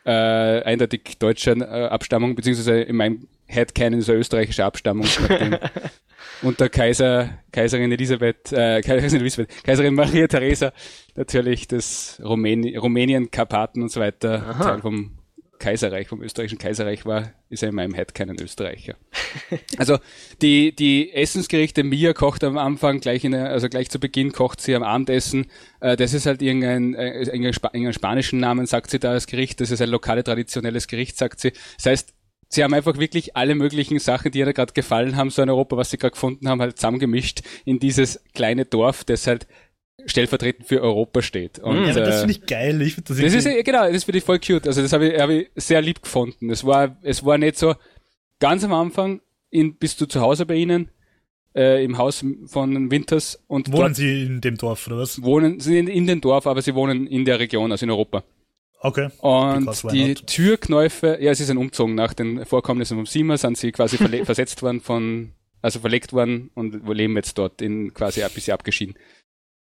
C: äh, eindeutig deutscher äh, Abstammung, beziehungsweise in meinem Headcanon ist eine österreichische Abstammung. [laughs] unter Kaiser, Kaiserin Elisabeth, äh, Kaiserin Elisabeth, Kaiserin Maria Theresa natürlich das Rumänien, Rumänien, Karpaten und so weiter Aha. Teil vom Kaiserreich, vom österreichischen Kaiserreich war, ist er in meinem Head kein Österreicher. [laughs] also die, die Essensgerichte, Mia kocht am Anfang gleich in, also gleich zu Beginn kocht sie am Abendessen. Äh, das ist halt irgendein, äh, irgendein, Sp irgendein spanischen Namen, sagt sie da als Gericht. Das ist ein lokale traditionelles Gericht, sagt sie. Das heißt, sie haben einfach wirklich alle möglichen Sachen, die ihr gerade gefallen haben, so in Europa, was sie gerade gefunden haben, halt zusammengemischt in dieses kleine Dorf, das halt stellvertretend für Europa steht.
B: Und, ja, aber das finde ich geil. Ich find
C: das, das ist genau, das finde ich voll cute. Also das habe ich, hab ich sehr lieb gefunden. Es war, es war nicht so ganz am Anfang. In, bist du zu Hause bei ihnen äh, im Haus von Winters und
B: wohnen sie in dem Dorf oder was?
C: Wohnen sie in, in dem Dorf, aber sie wohnen in der Region, also in Europa.
B: Okay.
C: Und die Türknäufe, ja, sie sind umgezogen nach den Vorkommnissen vom Sima, sind sie quasi [laughs] versetzt worden von, also verlegt worden und leben jetzt dort in quasi ein bisschen abgeschieden.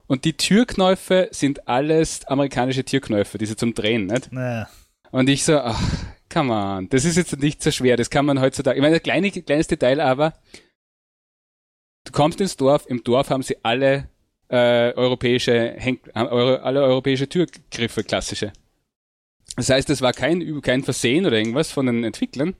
C: Und die Türknäufe sind alles amerikanische Türknäufe, diese zum Drehen, nicht?
B: Naja.
C: Und ich so, ach, come on, das ist jetzt nicht so schwer, das kann man heutzutage. Ich meine, ein kleine, kleines Detail aber, du kommst ins Dorf, im Dorf haben sie alle äh, europäische Henk, alle europäische Türgriffe, klassische. Das heißt, es war kein, kein Versehen oder irgendwas von den Entwicklern,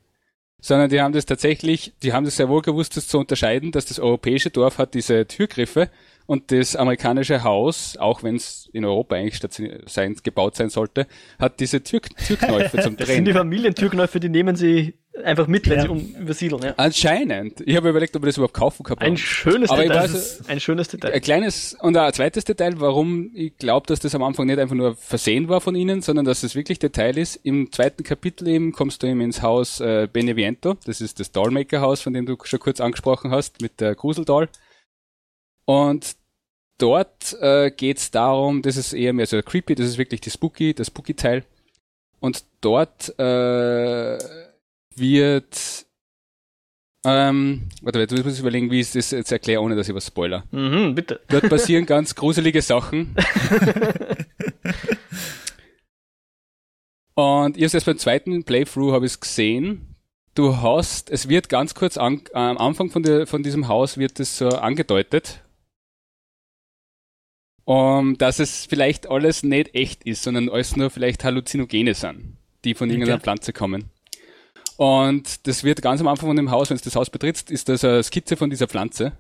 C: sondern die haben das tatsächlich, die haben das sehr wohl gewusst, das zu unterscheiden, dass das europäische Dorf hat diese Türgriffe und das amerikanische Haus, auch wenn es in Europa eigentlich sein, gebaut sein sollte, hat diese Tür Türknäufe zum Drehen. [laughs] Das
A: sind die Familientürknäufe, die nehmen sie einfach mit, wenn ja. sie um übersiedeln. Ja.
C: Anscheinend. Ich habe überlegt, ob wir das überhaupt kaufen kann.
A: Ein schönes Aber Detail. Weiß, ein schönes Detail.
C: Ein kleines und ein zweites Detail, warum ich glaube, dass das am Anfang nicht einfach nur versehen war von ihnen, sondern dass es wirklich Detail ist. Im zweiten Kapitel eben kommst du eben ins Haus äh, Beneviento. Das ist das Dollmaker-Haus, von dem du schon kurz angesprochen hast, mit der Gruseldoll. Und dort äh, geht es darum, das ist eher mehr so creepy, das ist wirklich die Spooky, das Spooky-Teil. Und dort äh, wird ähm, warte, jetzt muss ich überlegen, wie ich das jetzt erkläre, ohne dass ich was spoiler.
A: Mhm, bitte.
C: Dort passieren ganz gruselige Sachen. [laughs] Und ich habe erst beim zweiten Playthrough habe ich gesehen. Du hast, es wird ganz kurz an, am Anfang von, der, von diesem Haus wird es so angedeutet, um, dass es vielleicht alles nicht echt ist, sondern alles nur vielleicht Halluzinogene sind, die von irgendeiner okay. Pflanze kommen. Und das wird ganz am Anfang von dem Haus, wenn du das Haus betrittst, ist das eine Skizze von dieser Pflanze.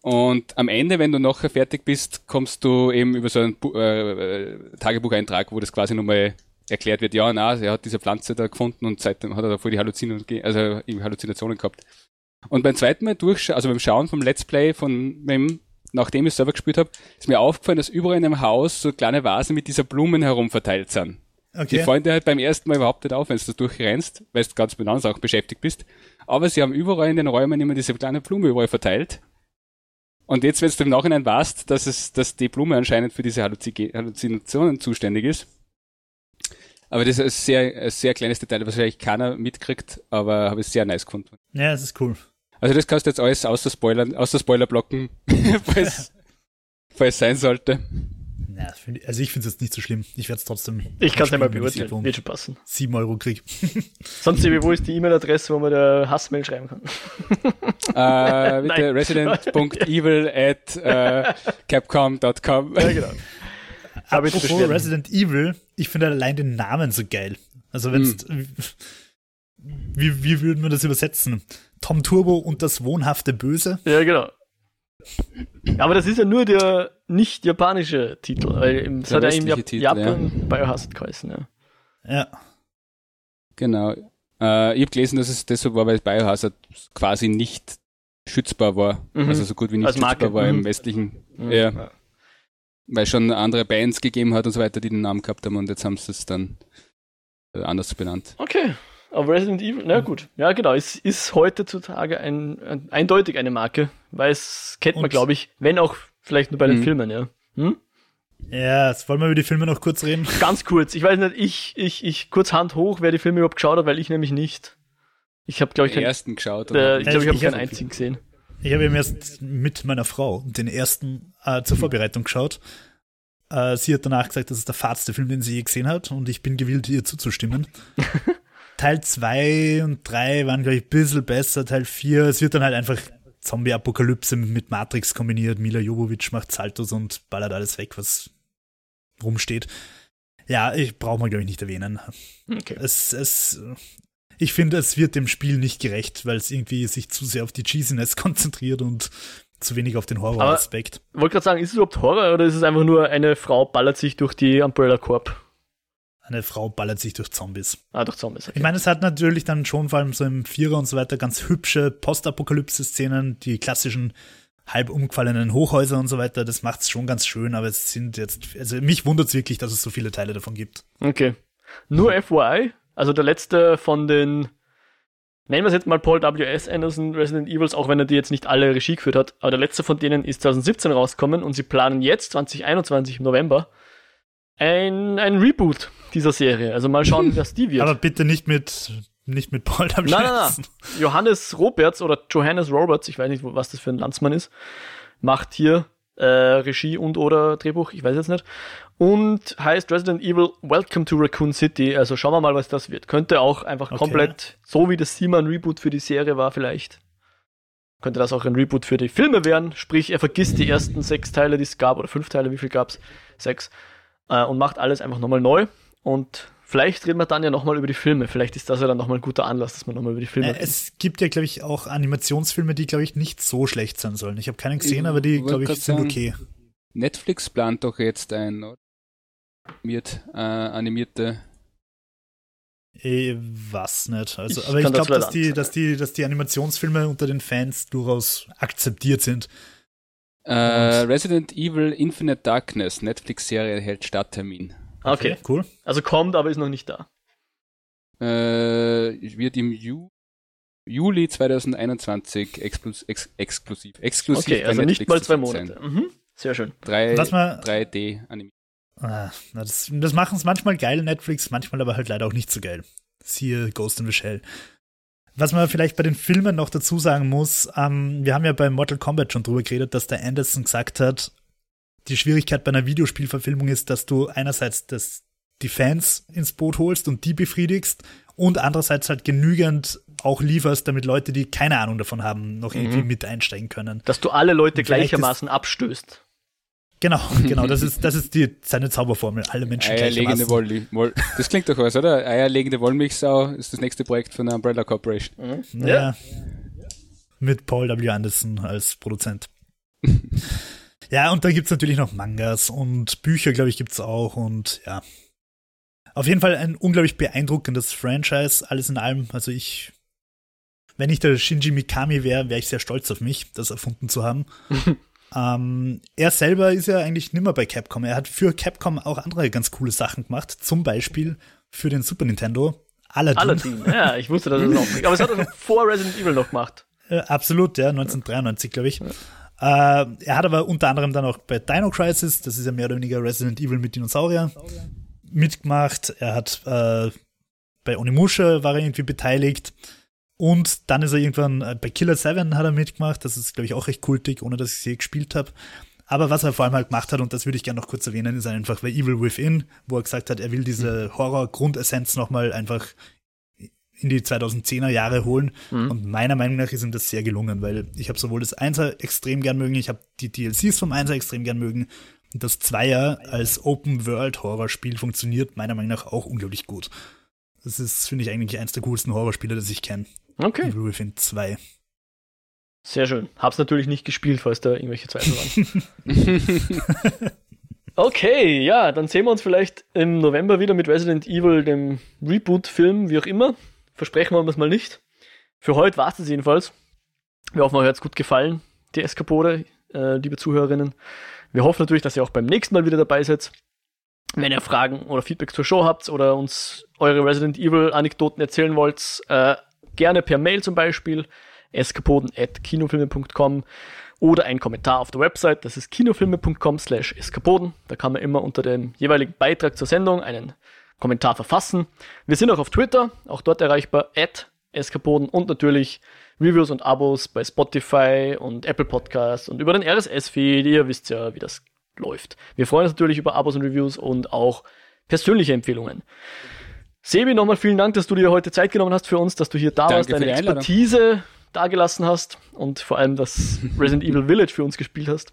C: Und am Ende, wenn du nachher fertig bist, kommst du eben über so einen äh, Tagebucheintrag, wo das quasi nochmal erklärt wird, ja, na, er hat diese Pflanze da gefunden und seitdem hat er da voll die Halluzin also Halluzinationen gehabt. Und beim zweiten Mal durch, also beim Schauen vom Let's Play von dem nachdem ich selber gespielt habe, ist mir aufgefallen, dass überall in einem Haus so kleine Vasen mit dieser Blumen herum verteilt sind. Okay. Die fallen dir halt beim ersten Mal überhaupt nicht auf, wenn du durchrennst, weil du ganz mit anderen Sachen beschäftigt bist. Aber sie haben überall in den Räumen immer diese kleine Blume überall verteilt. Und jetzt, wenn du im Nachhinein weißt, dass es, dass die Blume anscheinend für diese Halluzinationen zuständig ist. Aber das ist ein sehr, ein sehr kleines Detail, was wahrscheinlich keiner mitkriegt, aber habe ich sehr nice gefunden.
B: Ja, das ist cool.
C: Also das kannst du jetzt alles außer Spoilern, außer Spoiler blocken, [laughs] falls, falls sein sollte.
B: Ja, find, also ich finde es jetzt nicht so schlimm. Ich werde es trotzdem.
A: Ich kann es nicht mal beurteilen. Wird schon passen.
B: Sieben Euro krieg. [laughs]
A: Sonst, wo ist die E-Mail-Adresse, wo man der Hassmail schreiben kann?
C: äh, bitte resident.evil [laughs] at uh, capcom.com. Ja, genau.
B: Apropos Resident Evil, ich finde allein den Namen so geil. Also wenn hm. Wie, wie würden wir das übersetzen? Tom Turbo und das wohnhafte Böse.
A: Ja, genau. Aber das ist ja nur der nicht japanische Titel, weil es hat ja im Jap Titel, Japan ja. Biohazard geheißen, ja.
B: Ja.
C: Genau. Äh, ich habe gelesen, dass es deshalb war, weil Biohazard quasi nicht schützbar war. Mhm. Also so gut wie nicht Als schützbar war mhm. im westlichen. Mhm. Ja. ja. Weil schon andere Bands gegeben hat und so weiter, die den Namen gehabt haben und jetzt haben sie es dann anders benannt.
A: Okay. Aber Resident Evil, na gut. Ja, genau. Es ist heutzutage ein, ein eindeutig eine Marke, weil es kennt man, glaube ich, wenn auch vielleicht nur bei den mhm. Filmen, ja. Hm?
B: Ja, jetzt wollen wir über die Filme noch kurz reden. [laughs]
A: Ganz kurz. Ich weiß nicht, ich, ich, ich, kurz Hand hoch, wer die Filme überhaupt geschaut hat, weil ich nämlich nicht. Ich habe, glaube ich,
C: den ersten geschaut.
A: Oder? Äh, ich glaube, ich habe keinen einzigen gesehen.
B: Ich habe eben erst mit meiner Frau den ersten äh, zur Vorbereitung geschaut. Äh, sie hat danach gesagt, das ist der fahrste Film, den sie je gesehen hat, und ich bin gewillt, ihr zuzustimmen. [laughs] Teil 2 und 3 waren, glaube ich, ein bisschen besser. Teil 4, es wird dann halt einfach Zombie-Apokalypse mit Matrix kombiniert. Mila Jovovich macht Saltos und ballert alles weg, was rumsteht. Ja, ich brauche mal, glaube ich, nicht erwähnen.
A: Okay.
B: Es, es, ich finde, es wird dem Spiel nicht gerecht, weil es irgendwie sich zu sehr auf die Cheesiness [laughs] konzentriert und zu wenig auf den Horror-Aspekt.
A: Ich wollte gerade sagen, ist es überhaupt Horror oder ist es einfach nur eine Frau ballert sich durch die Umbrella Corp?
B: Eine Frau ballert sich durch Zombies.
A: Ah, durch Zombies. Okay.
B: Ich meine, es hat natürlich dann schon vor allem so im Vierer und so weiter ganz hübsche Postapokalypse-Szenen, die klassischen halb umgefallenen Hochhäuser und so weiter. Das macht es schon ganz schön, aber es sind jetzt, also mich wundert es wirklich, dass es so viele Teile davon gibt.
A: Okay. Nur FYI, also der letzte von den, nennen wir es jetzt mal Paul W.S. Anderson Resident Evils, auch wenn er die jetzt nicht alle Regie geführt hat, aber der letzte von denen ist 2017 rausgekommen und sie planen jetzt, 2021 im November, ein, ein Reboot dieser Serie. Also mal schauen, was die wird.
B: Aber bitte nicht mit, nicht mit Paul W.S.
A: Nein, nein, nein. Johannes Roberts oder Johannes Roberts, ich weiß nicht, was das für ein Landsmann ist, macht hier äh, Regie und oder Drehbuch, ich weiß jetzt nicht. Und heißt Resident Evil Welcome to Raccoon City. Also schauen wir mal, was das wird. Könnte auch einfach
B: Okay.
A: komplett, so wie das Simon Reboot für die Serie war, vielleicht. Könnte das auch ein Reboot für die Filme werden. Sprich, er vergisst die ersten sechs Teile, die es gab, oder fünf Teile, wie viel gab's? Sechs. Äh, und macht alles einfach nochmal neu. Und vielleicht reden wir dann ja nochmal über die Filme. Vielleicht ist das ja dann nochmal ein guter Anlass, dass man nochmal über die Filme
B: Äh, es gibt ja, glaube ich, auch Animationsfilme, die, glaube ich, nicht so schlecht sein sollen. Ich habe keinen gesehen,
C: Ich
B: aber die, glaube ich, sind okay.
C: Netflix plant doch jetzt ein animiert, äh, animierte.
B: Eh, was nicht. Also,
A: Ich
B: aber ich glaube, dass die, dass die, dass die Animationsfilme unter den Fans durchaus akzeptiert sind.
C: Äh, Resident Evil Infinite Darkness, Netflix-Serie erhält Starttermin.
A: Okay.
B: Cool.
A: Also kommt, aber ist noch nicht da.
C: Äh, wird im Ju Juli 2021 exklus ex exklusiv. Exklusiv
A: Okay,
C: bei
A: also nicht
C: Netflix
A: mal
C: zu
A: zwei Monate. Mhm. Sehr schön.
C: Sein.
B: Was man-
C: 3D animiert.
B: Ah, na, das das machen es manchmal geil, Netflix, manchmal aber halt leider auch nicht so geil. Siehe Ghost in the Shell. Was man vielleicht bei den Filmen noch dazu sagen muss, ähm, wir haben ja bei Mortal Kombat schon drüber geredet, dass der Anderson gesagt hat, die Schwierigkeit bei einer Videospielverfilmung ist, dass du einerseits das, die Fans ins Boot holst und die befriedigst und andererseits halt genügend auch lieferst, damit Leute, die keine Ahnung davon haben, noch irgendwie mit einsteigen können.
A: Dass du alle Leute gleichermaßen abstößt.
B: Genau, [laughs] genau, das ist, das ist die, seine Zauberformel, alle Menschen
C: Eierlegende. Wollmilch. Woll das klingt doch was, oder? Eierlegende Wollmilchsau ist das nächste Projekt von der Umbrella Corporation.
B: Ja. Mit Paul W. Anderson als Produzent. [laughs] ja, und da gibt's natürlich noch Mangas und Bücher, glaube ich, gibt's auch und ja. Auf jeden Fall ein unglaublich beeindruckendes Franchise, alles in allem. Also ich, wenn ich der Shinji Mikami wäre, wäre ich sehr stolz auf mich, das erfunden zu haben. [laughs] ähm, er selber ist ja eigentlich nimmer bei Capcom. Er hat für Capcom auch andere ganz coole Sachen gemacht, zum Beispiel für den Super Nintendo. Aladdin.
A: Aladdin. [laughs] Ja, ich wusste, dass es auch nicht. Aber es hat er vor Resident Evil noch gemacht.
B: Äh, absolut, ja, 1993, glaube ich. Äh, er hat aber unter anderem dann auch bei Dino Crisis, das ist ja mehr oder weniger Resident Evil mit Dinosaurier, mitgemacht. Er hat äh, bei Onimusha war er irgendwie beteiligt. Und dann ist er irgendwann äh, bei Killer 7 hat er mitgemacht. Das ist, glaube ich, auch recht kultig, ohne dass ich sie gespielt habe. Aber was er vor allem halt gemacht hat, und das würde ich gerne noch kurz erwähnen, ist einfach bei Evil Within, wo er gesagt hat, er will diese Horror-Grundessenz nochmal einfach in die 2010er Jahre holen. Und meiner Meinung nach ist ihm das sehr gelungen, weil ich habe sowohl das Einser extrem gern mögen, ich habe die DLCs vom Einser extrem gern mögen. Und das Zweier als Open-World-Horrorspiel funktioniert meiner Meinung nach auch unglaublich gut. Das ist, finde ich, eigentlich eins der coolsten Horrorspiele, das ich kenne.
A: Okay,
B: Evil Within 2.
A: sehr schön. Hab's natürlich nicht gespielt, falls da irgendwelche Zweifel waren. [laughs] Okay, ja, dann sehen wir uns vielleicht im November wieder mit Resident Evil, dem Reboot-Film, wie auch immer. Versprechen wir uns mal nicht. Für heute war es das jedenfalls. Wir hoffen, euch hat's gut gefallen, die Eskapode, äh, liebe Zuhörerinnen. Wir hoffen natürlich, dass ihr auch beim nächsten Mal wieder dabei seid. Wenn ihr Fragen oder Feedback zur Show habt oder uns eure Resident Evil-Anekdoten erzählen wollt, äh, gerne per Mail zum Beispiel, eskapoden.kinofilme.com oder ein Kommentar auf der Website, das ist kinofilme.com slash eskapoden. Da kann man immer unter dem jeweiligen Beitrag zur Sendung einen Kommentar verfassen. Wir sind auch auf Twitter, auch dort erreichbar, at eskapoden und natürlich Reviews und Abos bei Spotify und Apple Podcasts und über den RSS-Feed. Ihr wisst ja, wie das läuft. Wir freuen uns natürlich über Abos und Reviews und auch persönliche Empfehlungen. Sebi, nochmal vielen Dank, dass du dir heute Zeit genommen hast für uns, dass du hier da
C: Danke
A: warst, deine
C: die Einladung.
A: Expertise dagelassen hast und vor allem das Resident Evil Village für uns gespielt hast.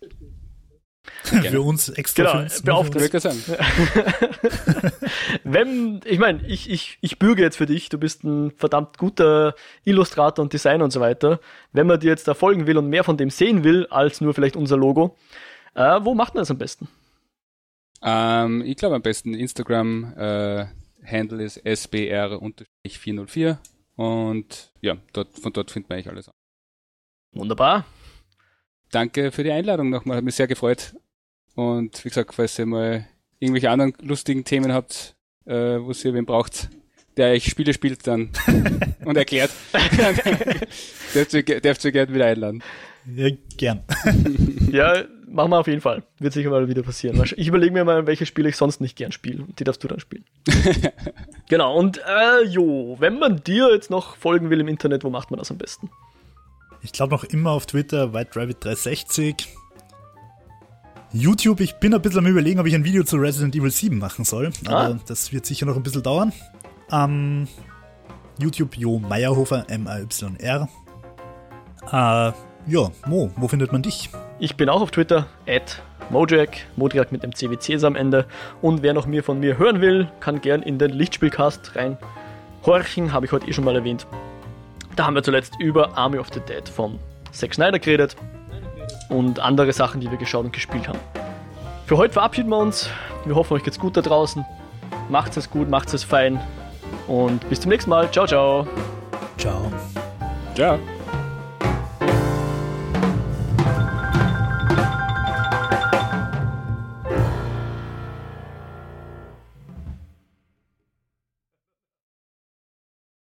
B: für uns extra
A: Genau,
B: für uns.
A: beauftragt.
C: Sagen. [laughs]
A: Wenn, ich meine, ich, ich, ich bürge jetzt für dich, du bist ein verdammt guter Illustrator und Designer und so weiter. Wenn man dir jetzt da folgen will und mehr von dem sehen will, als nur vielleicht unser Logo, äh, wo macht man das am besten?
C: Ähm, ich glaube am besten Instagram äh, Handle ist sbr-404 und ja, dort, von dort findet man eigentlich alles.
A: Wunderbar.
C: Danke für die Einladung nochmal, hat mich sehr gefreut. Und wie gesagt, falls ihr mal irgendwelche anderen lustigen Themen habt, äh, wo ihr wen braucht, der euch Spiele spielt dann [laughs] und erklärt, [laughs] dürft ihr, dürft ihr gerne wieder einladen.
B: Ja, gern.
A: Ja, machen wir auf jeden Fall. Wird sicher mal wieder passieren. Ich überlege mir mal, welche Spiele ich sonst nicht gern spiele. Die darfst du dann spielen. [laughs] genau, und äh, jo, wenn man dir jetzt noch folgen will im Internet, wo macht man das am besten?
B: Ich glaube noch immer auf Twitter, WhiteRabbit360. YouTube, ich bin ein bisschen am überlegen, ob ich ein Video zu Resident Evil 7 machen soll. Aber
A: Ah.
B: das wird sicher noch ein bisschen dauern. Ähm, YouTube Jo Meyerhofer, M-A-Y-R. Äh, ja, Mo, wo findet man dich?
A: Ich bin auch auf Twitter, at Mojack, Modriak mit dem CWCs am Ende. Und wer noch mehr von mir hören will, kann gern in den Lichtspielcast rein horchen, habe ich heute eh schon mal erwähnt. Da haben wir zuletzt über Army of the Dead von Zack Snyder geredet und andere Sachen, die wir geschaut und gespielt haben. Für heute verabschieden wir uns. Wir hoffen, euch geht's gut da draußen. Macht's es gut, macht's es fein und bis zum nächsten Mal. Ciao, ciao.
B: Ciao.
C: Ciao.